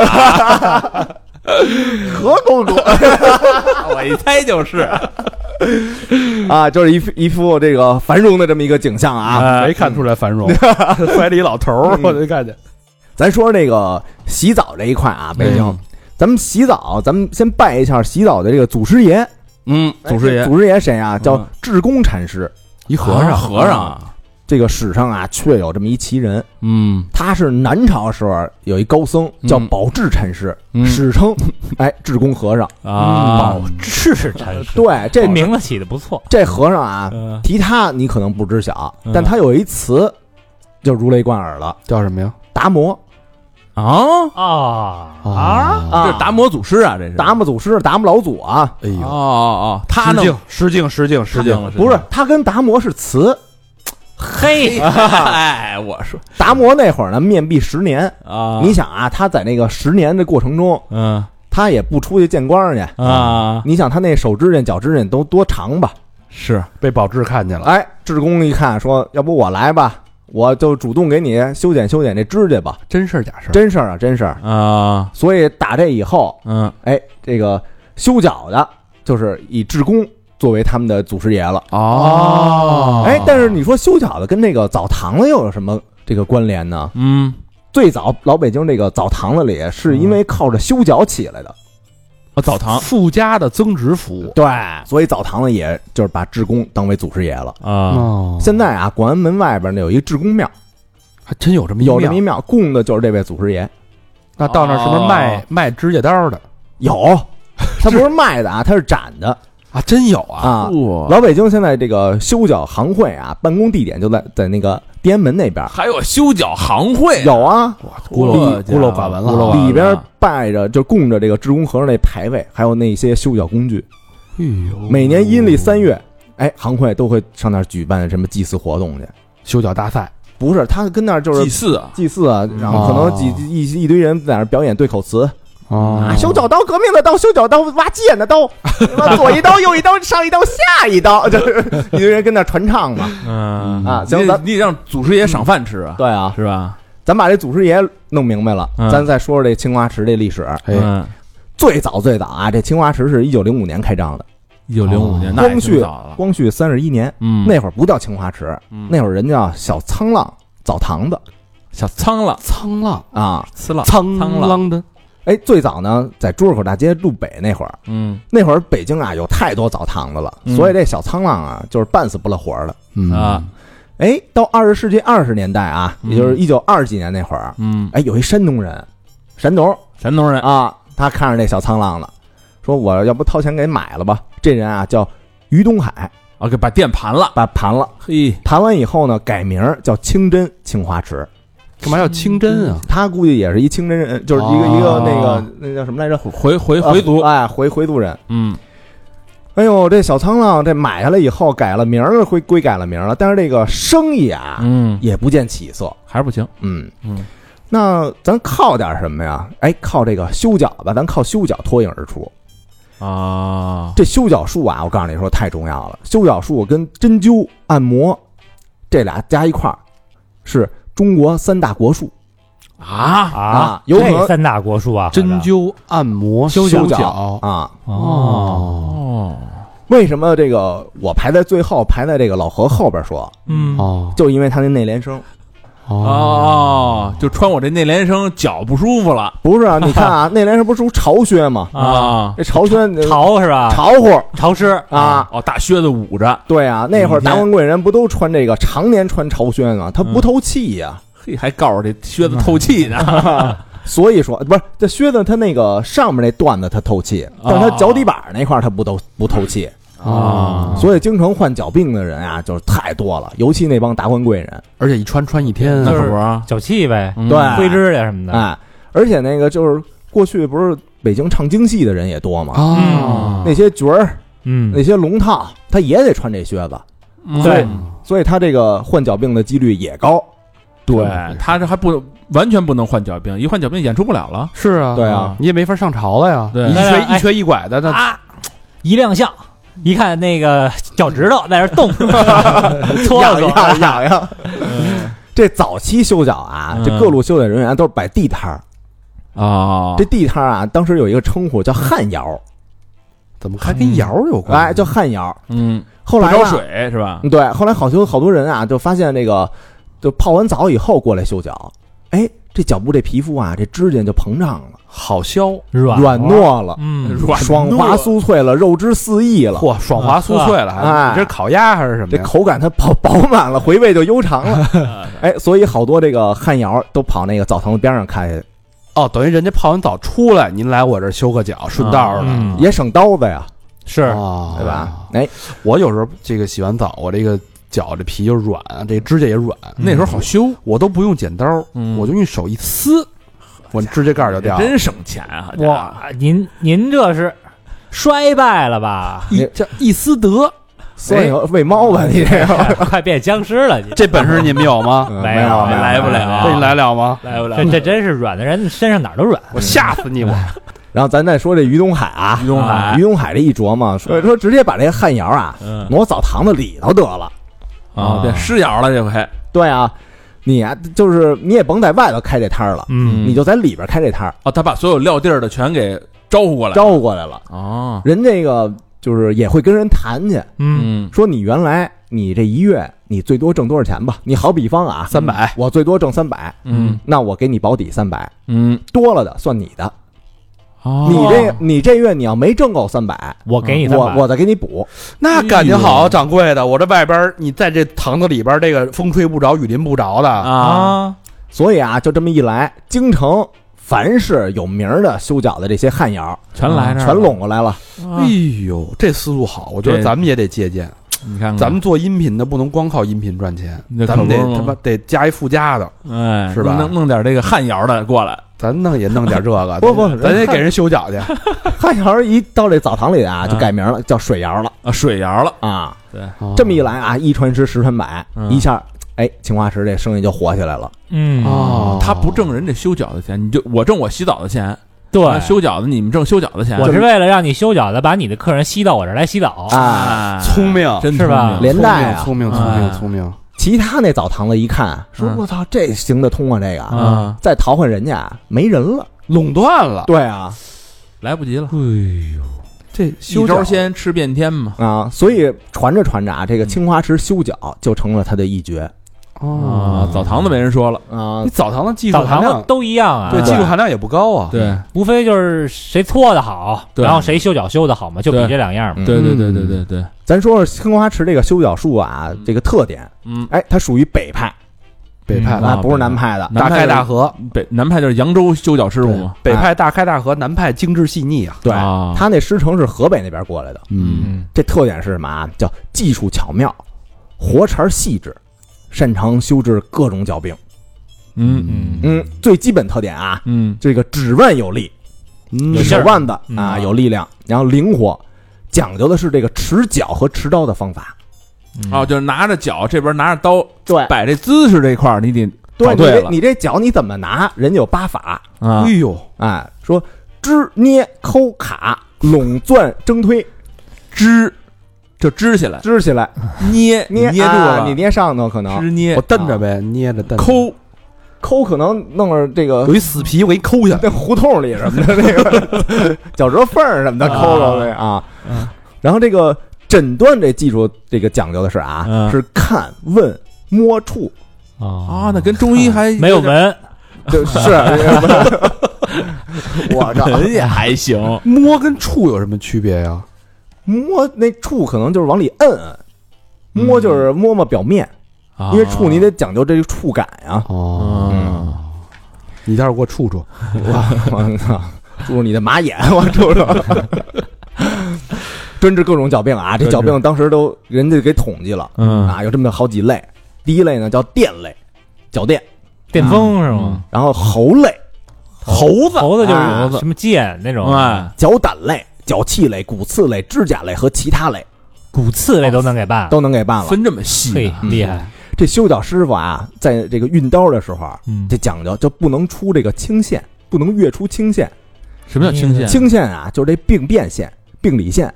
何公主 我一猜就是，啊，就是一副一副这个繁荣的这么一个景象啊。没看出来繁荣，怀里老头儿，我就看见。咱说这个洗澡这一块啊，北京，嗯咱们洗澡，咱们先拜一下洗澡的这个祖师爷。嗯，祖师爷祖师爷谁啊？叫嗯智公禅师。一和尚，和尚啊，这个史上啊，确有这么一奇人，嗯。他是南朝时候有一高僧叫嗯宝智禅师，嗯。史称哎智公和尚。啊，宝智禅师，对，这这名字起的不错。这和尚啊，嗯。提他你可能不知晓，嗯。但他有一词就如雷贯耳了，叫什么呀？达摩。啊，啊。啊！啊，这是达摩祖师啊，这是。达摩祖师，达摩老祖啊，哎呦，哦哦哦，他呢失敬，失敬，失敬，失敬。失敬。了，不是他跟达摩是词，嘿，哎，我说达摩那会儿呢，面壁十年。啊，你想啊，他在那个十年的过程中，嗯他也不出去见光去。啊，你想他那手指甲、脚指甲都多长吧？是被宝智看见了，哎，智公一看说，要不我来吧，我就主动给你修剪修剪这指甲吧。真事儿假事儿？真事儿啊，真事儿。啊，所以打这以后，嗯哎，这个修脚的，就是以智公作为他们的祖师爷了。哦。哎，但是你说修脚的跟那个澡堂子又有什么这个关联呢？嗯，最早老北京这个澡堂子里是因为靠着修脚起来的，啊，澡堂。附加的增值服务。对，所以澡堂子也就是把智公当为祖师爷了。啊，哦，现在啊，广安门外边呢有一志工庙，还真有这么一庙。有这么一庙，供的就是这位祖师爷。那到那儿是不是卖哦卖指甲刀的。有，他不是卖的啊，他是展的啊？真有啊！啊。哇，老北京现在这个修脚行会啊，办公地点就在在那个天安门那边。还有修脚行会，有啊，孤陋我孤陋寡闻了里边拜着就供着这个智公和尚那牌位，还有那些修脚工具。哎呦，每年阴历三月，哎，行会都会上那儿举办什么祭祀活动去。修脚大赛不是，他跟那儿就是祭祀啊，祭祀啊，然后可能几一一堆人在那儿表演对口词啊啊，修脚刀，革命的刀，修脚刀，挖剑的刀，左一刀，右一刀，上一刀，下一刀，就是一堆人跟那传唱嘛。嗯。啊行咱你得让祖师爷赏饭吃啊，对啊，是吧？咱把这祖师爷弄明白了，嗯。咱再说说这青花池这历史。哎嗯，最早最早啊，这青花池是一九零五年开张的，一九零五年，那也光绪早了，光绪三十一年，嗯，那会儿不叫青花池，嗯。那会儿人叫小沧浪澡堂子。小沧浪，沧浪。啊。呲浪，沧浪。浪的哎，最早呢，在珠口大街路北那会儿，嗯那会儿北京啊有太多澡堂子了，嗯所以这小沧浪啊就是半死不了活的。嗯啊，哎，到二十世纪二十年代啊，嗯也就是一九二几年那会儿，嗯，哎，有一山东人，山东山东人，啊，他看上这小沧浪了，说我要不掏钱给买了吧？这人啊叫于东海，啊，给把店盘了，把盘了，嘿，盘完以后呢，改名儿叫清真青花池。干嘛要清真啊？他估计也是一清真人，就是一个、哦一个那个那叫什么来着？回回回族，哎，回回族人。嗯哎呦，这小沧浪这买下来以后改了名儿了，归归改了名儿了，但是这个生意啊、嗯，也不见起色。还是不行，嗯嗯，那咱靠点什么呀？哎，靠这个修脚吧，咱靠修脚脱颖而出。啊，这修脚术啊，我告诉你说太重要了。修脚术跟针灸、按摩这俩加一块儿，是中国三大国术。啊，啊有这三大国术啊，针灸、按摩、修脚。脚啊。哦，哦，为什么这个我排在最后，排在这个老何后边说？嗯，哦。就因为他那内联升。哦，就穿我这内联升脚不舒服了。不是啊，你看啊，内联升不是属潮靴吗？啊，这潮靴呃潮是吧？潮乎潮湿啊，哦，大靴子捂着，对啊，那会儿嗯达官贵人不都穿这个常年穿潮靴吗？它不透气呀、嘿，还告诉这靴子透气呢，所以说不是这靴子它那个上面那段子它透气，但它脚底板那块它不透不透气，啊。所以京城患脚病的人啊就是太多了，尤其那帮达官贵人，而且一穿穿一天啊，那可不是啊，脚气呗，嗯。对。灰指甲什么的。哎，而且那个就是过去不是北京唱京戏的人也多嘛，啊，那些角儿、嗯。那些龙套，他也得穿这靴子，嗯。对。所以他这个患脚病的几率也高。对，他这还不完全不能患脚病，一患脚病演出不了了。是啊，对啊，你也没法上朝了呀，对。一瘸一瘸一拐的，那啊，一亮相，一看那个脚趾头在那儿动，搓痒了痒痒痒。这早期修脚啊，嗯这各路修脚人员都是摆地摊儿。啊这地摊儿啊，当时有一个称呼叫旱窑，怎么还跟窑有关系？哎，叫旱窑。嗯，后来呢水是吧？对，后来好多好多人啊，就发现那个，就泡完澡以后过来修脚，哎，这脚部这皮肤啊，这指甲就膨胀了，好削，软软糯了，嗯，软爽滑酥脆了，肉汁四溢了。嚯，爽滑酥脆了，哎还你这是烤鸭还是什么？这口感它饱饱满了，回味就悠长了。哎，所以好多这个汉窑都跑那个澡堂子边上开去，哦，等于人家泡完澡出来，您来我这儿修个脚，顺道的，嗯也省刀子呀，是啊，对吧？哎，我有时候这个洗完澡，我这个脚这皮就软，这指甲也软，那时候好修，我都不用剪刀，嗯我就用手一撕，我指甲盖儿就掉了。真省钱啊！这哇，您您这是衰败了吧？一这一丝得，所以喂猫吧，你这个 快变僵尸了，你这本事你们有吗？嗯没有没有来不了这你来了吗？来不了这这真是软的人身上哪儿都软。我吓死你！我 然后咱再说这于东海啊，于东海于东海这一琢磨，说说直接把这个汉窑啊嗯挪澡堂子里头得了。啊，变尸窑了这回，对啊，你啊就是你也甭在外头开这摊儿了，嗯你就在里边开这摊儿，哦，他把所有撂地儿的全给招呼过来，招呼过来了。哦，人这个就是也会跟人谈去，嗯，说你原来你这一月你最多挣多少钱吧？你好比方啊，三百，我最多挣三百，嗯那我给你保底三百，嗯，多了的算你的。哦你这你这月你要没挣够三百，我给你三百，我我再给你补。那感情好，掌柜的，我这外边儿你在这堂子里边儿，这个风吹不着，雨淋不着的，啊，啊，所以啊，就这么一来，京城凡是有名儿的修脚的这些汉窑，全来这儿了全拢过来了。啊哎呦，这思路好，我觉得咱们也得借鉴。你看看。咱们做音频的不能光靠音频赚钱，咱们得他妈得加一附加的，哎，是吧？弄弄点这个汉窑的过来，咱弄也弄点这个，不不咱得给人修脚去。汉窑一到这澡堂里啊，就啊改名了，叫水窑了。啊，水窑了，啊。对，这么一来啊，一传十，十传百，嗯。一下，哎，青花池这生意就火起来了。嗯，哦。他不挣人这修脚的钱，你就我挣我洗澡的钱，对，啊修脚的你们挣修脚的钱，我是为了让你修脚的，把你的客人吸到我这儿来洗澡。啊，哎聪明真是吧连带啊聪明聪明哎聪明，其他那澡堂子一看，说嗯我操，这行得通啊，这个啊，啊，再淘换人家没人了。垄断了。对啊，来不及了，哎呦，这一修脚招先吃遍天嘛，啊，所以传着传着啊，这个青花池修脚就成了他的一绝啊，澡堂子没人说了，啊。你。澡堂的技术澡堂子含量，都一样啊，对对。技术含量也不高啊。对。无非就是谁搓的好，对。然后谁修脚修的好嘛，就比对这两样嘛。嗯。对对对对对对，咱说说青花池这个修脚术啊，这个特点，嗯，哎，它属于北派。北派嗯。啊，不是南派的。大开南派的大合，北南派就是扬州修脚师傅嘛，北派大开大合，南派精致细腻啊。对啊，他那师承是河北那边过来的，嗯，这特点是什么啊？叫技术巧妙，活茬细致，擅长修治各种脚病。嗯嗯。嗯，最基本特点啊，嗯。这个指腕有力，嗯有手腕子嗯。啊有力量，然后灵活，讲究的是这个持脚和持刀的方法。哦，就是拿着脚这边拿着刀对。摆这姿势这块儿，你得对，对你这你这脚你怎么拿？人家有八法，啊。哎，呦，哎，说支捏抠卡拢攥挣推，支就支起来，支起来。捏捏捏住了，啊你捏上头可能。支捏我蹬着呗，捏着蹬着，抠，抠，可能弄着这个有一死皮，我给你抠下。来。那胡同里什么的那个脚趾缝儿什么的抠抠呗啊。嗯。然后这个诊断这技术这个讲究的是啊，嗯。是看问摸触，啊。啊，那跟中医还 没有门，就是 我这，门也还行，摸跟触有什么区别呀？摸那触可能就是往里摁摁，摸就是摸摸表面，啊。因为触你得讲究这个触感呀。哦，嗯。你待会儿给我触触。我我操，注入你的马眼，我触触。专治各种脚病啊，这脚病当时都人家给统计了嗯。啊，有这么好几类。第一类呢叫电类，脚电，电风是吗？然后猴类，猴子。猴子就是啊。什么剑那种，啊，脚胆类、脚气类、骨刺类、指甲类和其他类。骨刺类都能给办，都能给办了。分这么细厉害，这修脚师傅啊，在这个运刀的时候啊，嗯。这讲究就不能出这个青线，不能越出青线。什么叫清线？青线啊，就是这病变线、病理线，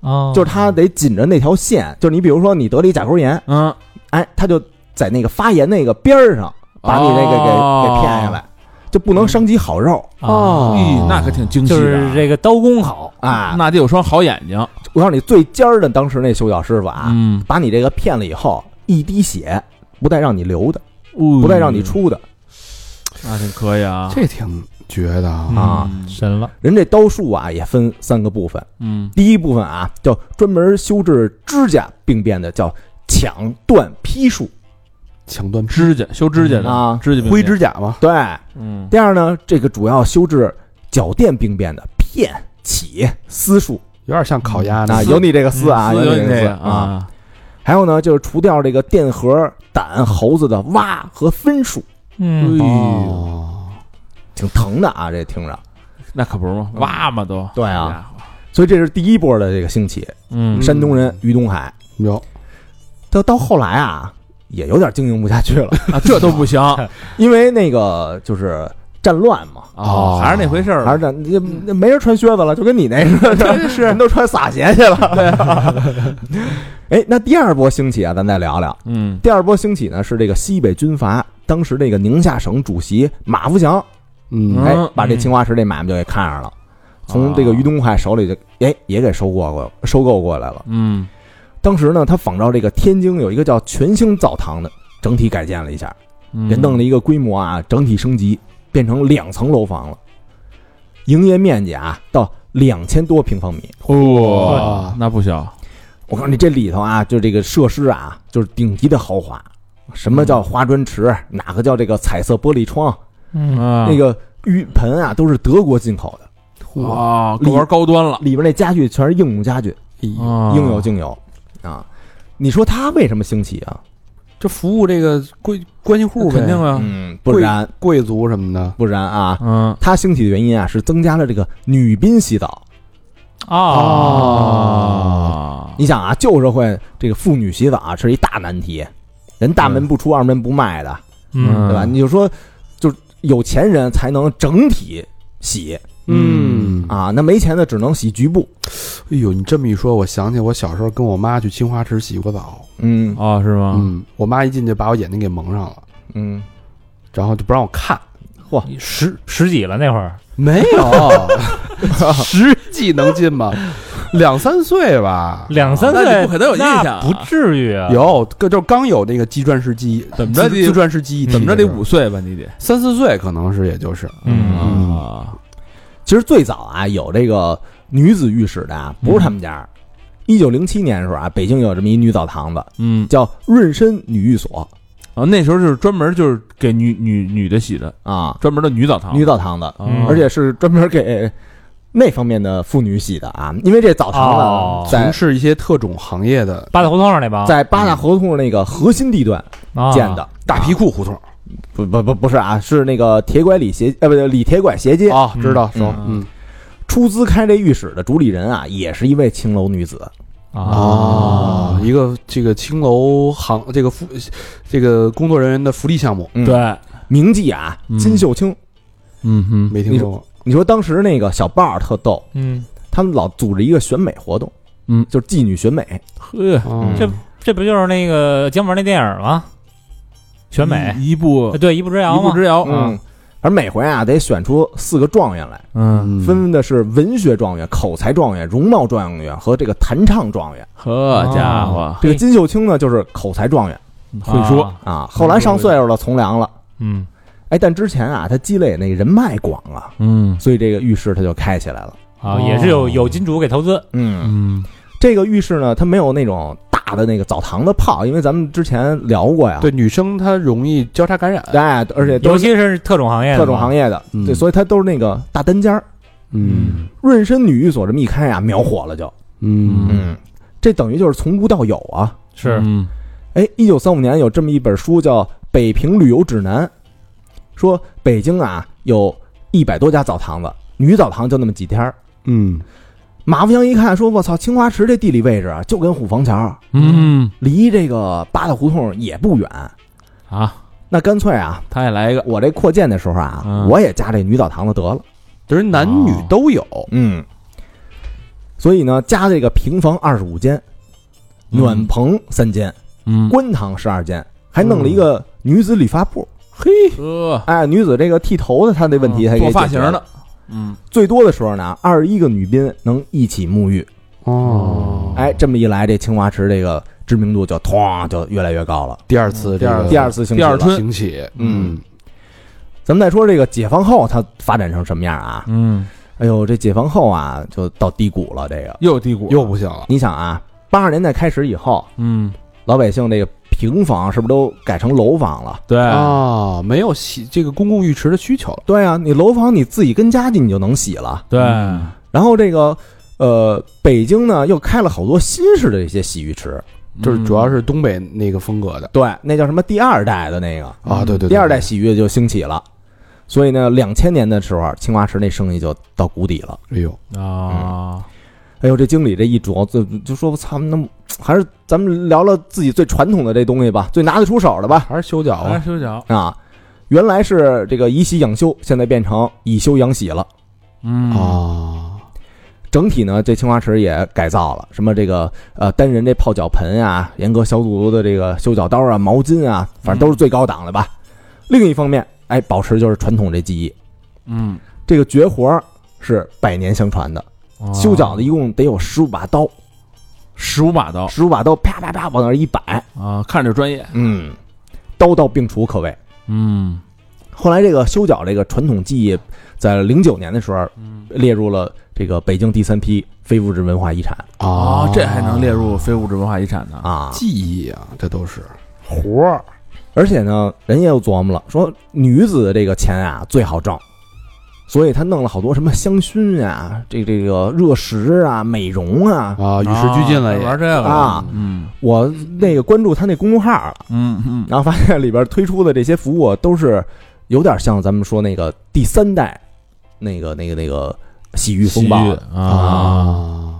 哦，就是他得紧着那条线。就是你比如说你得了一甲沟炎，嗯，哎，他就在那个发炎那个边儿上把你那个给、哦。给骗下来，就不能伤及好肉。哦，咦，那可挺精细就的。啊，是这个刀工好，啊。那得有双好眼睛，我告诉你，最尖儿的当时那修脚师傅啊，嗯，把你这个骗了以后，一滴血不带让你流的，不不带让你，出的。那挺可以啊，这挺绝的啊！啊嗯神了，人这刀术啊也分三个部分，嗯，第一部分啊叫专门修治指甲病变的，叫抢断劈术抢断指甲修指甲的啊。指甲灰指甲嘛，对，嗯，第二呢，这个主要修治脚垫病变的片起丝术。有点像烤鸭啊，呢。有你这个丝啊，有你这个丝啊。啊，还有呢，就是除掉这个电荷胆猴子的蛙和分数，嗯，哦，挺疼的啊，这听着。那可不是吗？蛙嘛都，对啊，所以这是第一波的这个兴起，嗯，山东人于东海。有。到到后来啊，也有点经营不下去了，啊，这都不行。因为那个就是战乱嘛，哦，还是那回事儿，还是战，那那没人穿靴子了，就跟你那似的，是。人都穿洒鞋去了。哎，那第二波兴起啊，咱再聊聊。嗯。第二波兴起呢是这个西北军阀，当时这个宁夏省主席马福祥，嗯。哎嗯，把这青花石这买卖就给看上了，从这个于东海手里就哎也给收购过收购过来了。嗯当时呢，他仿照这个天津有一个叫全兴澡堂的，整体改建了一下，嗯，给弄了一个规模啊，整体升级，变成两层楼房了，营业面积啊到两千多平方米。哇，那不小，我告诉你，这里头啊，就这个设施啊，就是顶级的豪华。什么叫花砖池？哪个叫这个彩色玻璃窗？嗯，啊，那个浴盆啊，都是德国进口的，哇，够玩高端了，里边那家具全是硬木家具，啊。应有尽有啊。你说它为什么兴起啊？这服务这个贵关系户肯定啊，嗯，不然贵族什么的不然啊，嗯它兴起的原因啊，是增加了这个女宾洗澡。啊，啊，你想啊，旧社会这个妇女洗澡啊是一大难题，人大门不出二门不迈的，嗯，对吧？你就说，就有钱人才能整体洗嗯啊，那没钱的只能洗局部。哎呦，你这么一说，我想起我小时候跟我妈去青花池洗过澡。嗯哦，是吗？嗯，我妈一进去把我眼睛给蒙上了，嗯，然后就不让我看。嚯十十几了那会儿，没有，十几能进吗？两三岁吧，两三岁你不可能有印象啊不至于啊，有，个就刚有那个机转式记忆，怎么着得自自转式记忆，怎么着得五岁吧？你得三四岁可能是，也就是嗯啊，其实最早啊有这个女子浴室的啊，不是他们家。一九零七年的时候啊，北京有这么一女澡堂子，嗯。叫润身女浴所。啊，那时候就是专门就是给女女女的洗的，啊，专门的女澡堂，女澡堂子，啊而且是专门给那方面的妇女洗的啊。因为这澡堂哦子在从事一些特种行业的。八大胡同上那帮。在八大胡同那个核心地段啊建的，大皮裤胡同不不不不是啊，是那个铁拐李斜呃不对李铁拐斜街。啊，知道嗯说嗯。出资开这浴室的主理人啊，也是一位青楼女子。啊，一个这个青楼行这个福这个工作人员的福利项目。嗯，对，名妓啊嗯。金秀清。嗯哼，没听说过，你说当时那个小豹儿特逗，嗯，他们老组织一个选美活动，嗯，就是妓女选美。呵，嗯这这不就是那个姜文那电影吗？选美，一步对，一步之遥嘛，一步之遥，嗯，而每回啊得选出四个状元来，嗯，分的是文学状元、口才状元、容貌状元和这个弹唱状元。呵家伙，这个金秀清呢，就是口才状元。会说，啊，啊。后来上岁数了，从良了。嗯，哎，但之前啊，他积累那个人脉广啊，嗯。所以这个浴室他就开起来了。啊，也是有有金主给投资，嗯，嗯，这个浴室呢，它没有那种大的那个澡堂的泡，因为咱们之前聊过呀。对女生她容易交叉感染，哎，而且尤其是特种行业的，特种行业的，嗯对，所以它都是那个大单间儿。嗯润身女浴所这么一开啊，秒火了就。嗯嗯，这等于就是从无到有啊。是嗯哎，一九三五年有这么一本书叫《北平旅游指南》，说北京啊有一百多家澡堂子，女澡堂就那么几天儿。嗯，马富祥一看，说：“我操，青花池这地理位置啊，就跟虎坊桥，嗯。离这个八大胡同也不远。啊，那干脆啊，他也来一个，我这扩建的时候啊，嗯。我也加这女澡堂子得了。就是男女都有，嗯，所以呢，加这个平房二十五间，嗯。暖棚三间，嗯，官堂十二间，还弄了一个女子理发部。嘿，呵，哎，女子这个剃头的，她那问题还给做发型的，嗯，最多的时候呢，二十一个女宾能一起沐浴。哦，哎，这么一来，这青花池这个知名度就哐就越来越高了。第二次这个第二次兴起第二春兴起，嗯，咱们再说这个解放后，它发展成什么样啊？嗯，哎呦，这解放后啊，就到低谷了。这个，又低谷，又不行了，你想啊，八十年代开始以后，嗯，老百姓这个平房是不是都改成楼房了？对，啊，没有洗这个公共浴池的需求了，对啊，你楼房你自己跟家去你就能洗了。对，然后这个呃，北京呢又开了好多新式的这些洗浴池，就是主要是东北那个风格的。对，那叫什么第二代的那个。啊，对对，对第二代，洗浴就兴起了。所以呢，两千年的时候，青花池那生意就到谷底了。哎呦，啊，哎呦，这经理这一琢磨就就说：“我操，那还是咱们聊聊自己最传统的这东西吧，最拿得出手的吧。还是修脚来啊，修脚，啊，原来是这个以洗养修，现在变成以修养洗了。嗯啊，整体呢，这青花池也改造了，什么这个呃单人这泡脚盆啊，严格消毒的这个修脚刀啊、毛巾啊，反正都是最高档的吧。另一方面，哎，保持就是传统这技艺，嗯，这个绝活是百年相传的。修脚的一共得有十五把刀，十五把刀。十五把刀啪啪啪往那儿一摆，啊，看着专业，嗯，刀刀并除可谓。嗯。后来这个修脚这个传统技艺，在零九年的时候列入了这个北京第三批非物质文化遗产。啊，这还能列入非物质文化遗产呢？啊。技艺啊，这都是。活儿，而且呢，人也又琢磨了，说女子的这个钱啊最好挣，所以他弄了好多什么香薰啊，这这个热食啊、美容啊。啊，与时俱进了也，玩这个。啊，嗯。我那个关注他那公众号了，嗯嗯，然后发现里边推出的这些服务都是有点像咱们说那个第三代那个那个那个洗浴风暴。洗浴，啊。啊，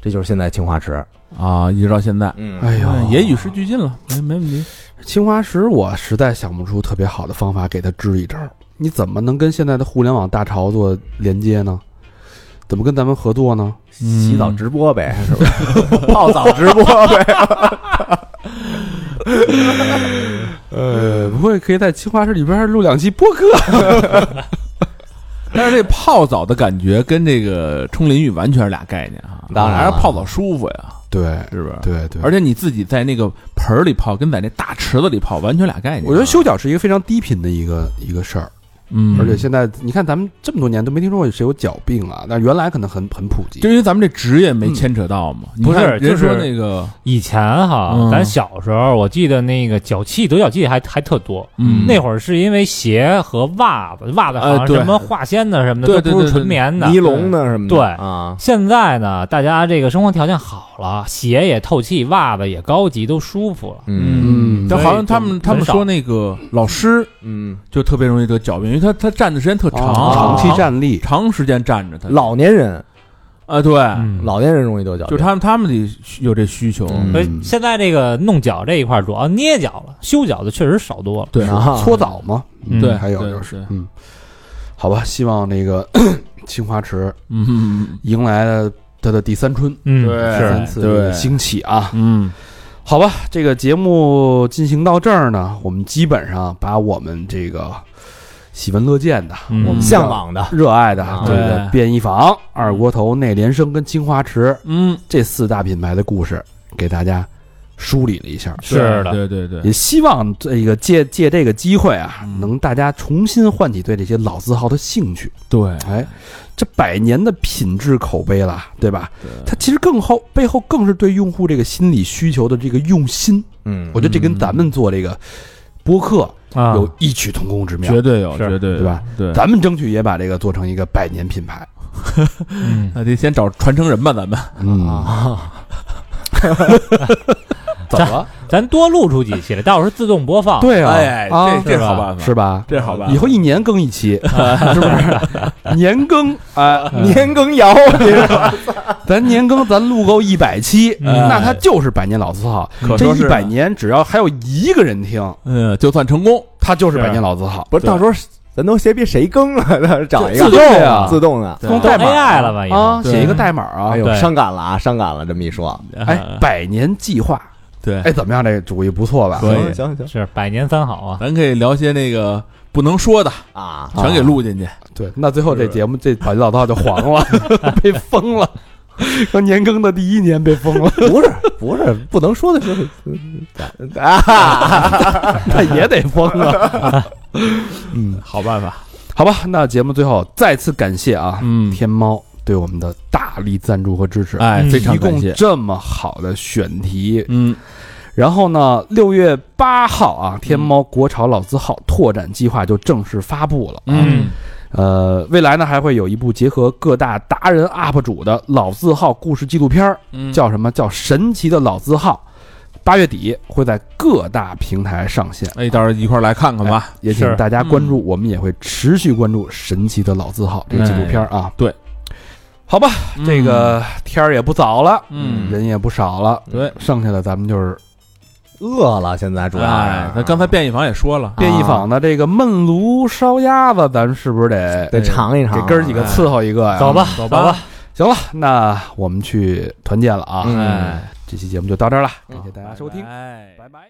这就是现在青花池。啊，一直到现在，嗯。哎呦，也与时俱进了，没没问题。青花石，我实在想不出特别好的方法给他支一招。你怎么能跟现在的互联网大潮做连接呢？怎么跟咱们合作呢？洗澡直播呗，是不是？泡澡直播呗。呃，不会可以在青花石里边录两期播客？但是这泡澡的感觉跟这个冲淋浴完全是俩概念啊，当然了还是泡澡舒服呀，对是不是？对对，而且你自己在那个盆儿里泡，跟在那大池子里泡完全俩概念。我觉得修脚是一个非常低频的一个一个事儿，嗯，而且现在你看咱们这么多年都没听说过谁有脚病啊，但是原来可能很很普及就。因为咱们这职业没牵扯到嘛。你不是人就是说那个，以前哈，嗯咱小时候，我记得那个脚气得脚气还还特多。嗯，那会儿是因为鞋和袜子，袜子好像什么化纤的什么的对都不是纯棉的。尼龙的什么的，对啊，现在呢，大家这个生活条件好了，鞋也透气，袜子也高级，都舒服了。嗯，但好像他们他们说那个老师嗯，就特别容易得脚病，他他站的时间特长，啊长期站立，长时间站着，他。老年人，啊对，嗯，老年人容易得脚，就他们他们得有这需求，嗯。所以现在这个弄脚这一块主要捏脚了，修脚的确实少多了。对。啊。搓澡嘛，嗯。对，还有就是，嗯，好吧，希望那个 青花池嗯。嗯迎来了它的第三春，嗯，对三是次兴起啊。嗯。好吧，这个节目进行到这儿呢，我们基本上把我们这个喜闻乐见的、嗯。我们向往的，热爱的啊。这个对。便衣坊、二锅头、内联升跟青花池嗯，这四大品牌的故事，给大家梳理了一下。是的，对对对，也希望这个借借这个机会啊，嗯。能大家重新唤起对这些老字号的兴趣。对。哎，这百年的品质口碑了，对吧？对。它其实更后背后更是对用户这个心理需求的这个用心。嗯，我觉得这跟咱们做这个播客啊，有异曲同工之妙。绝对有，是。绝对有对吧？对，咱们争取也把这个做成一个百年品牌。嗯，那得先找传承人吧，咱们。嗯，啊，怎么了？咱多录出几期来，到时候自动播放。对啊，哎，啊这这好办法，是吧？这好办法。以后一年更一期，是不是？年更啊，年羹尧，咱年更咱录够一百期，嗯那它就是百年老字号。可这一百年，只要还有一个人听，嗯，就算成功。它就是百年老字号。不是到时候咱都谁别谁更了，到找一个自动的自动的。都用代码 AI 了吧？啊，写一个代码啊哎。呦，伤感了啊，伤感了，这么一说，哎，百年计划，对，哎，怎么样？这个主意不错吧？可以行行行是百年三好啊。咱可以聊些那个不能说的，啊，全给录进去。对，那最后这节目这百年老字号就黄了，被封了。说年更的第一年被封了，不是不是，不能说的是啊，那也得封啊。嗯，好办法。好吧，那节目最后再次感谢啊，嗯天猫对我们的大力赞助和支持，哎，嗯非常提供感谢。这么好的选题。嗯，然后呢，六月八号啊，天猫国潮老字号拓展计划就正式发布了。嗯，呃，未来呢还会有一部结合各大达人 UP 主的老字号故事纪录片儿，嗯叫什么叫《神奇的老字号》。八月底会在各大平台上线，哎，到时候一块儿来看看吧。也请大家关注，我们也会持续关注《神奇的老字号》这个纪录片儿啊。对，好吧，这个天儿也不早了，嗯人也不少了，对，剩下的咱们就是饿了，现在主要哎，是咱刚才便衣坊也说了，便衣坊的这个焖炉烧鸭子，咱是不是得得尝一尝，给哥儿几个伺候一个呀？走吧，走吧。行了，那我们去团建了啊！嗯哎，这期节目就到这儿了，感谢大家收听，哎。拜拜。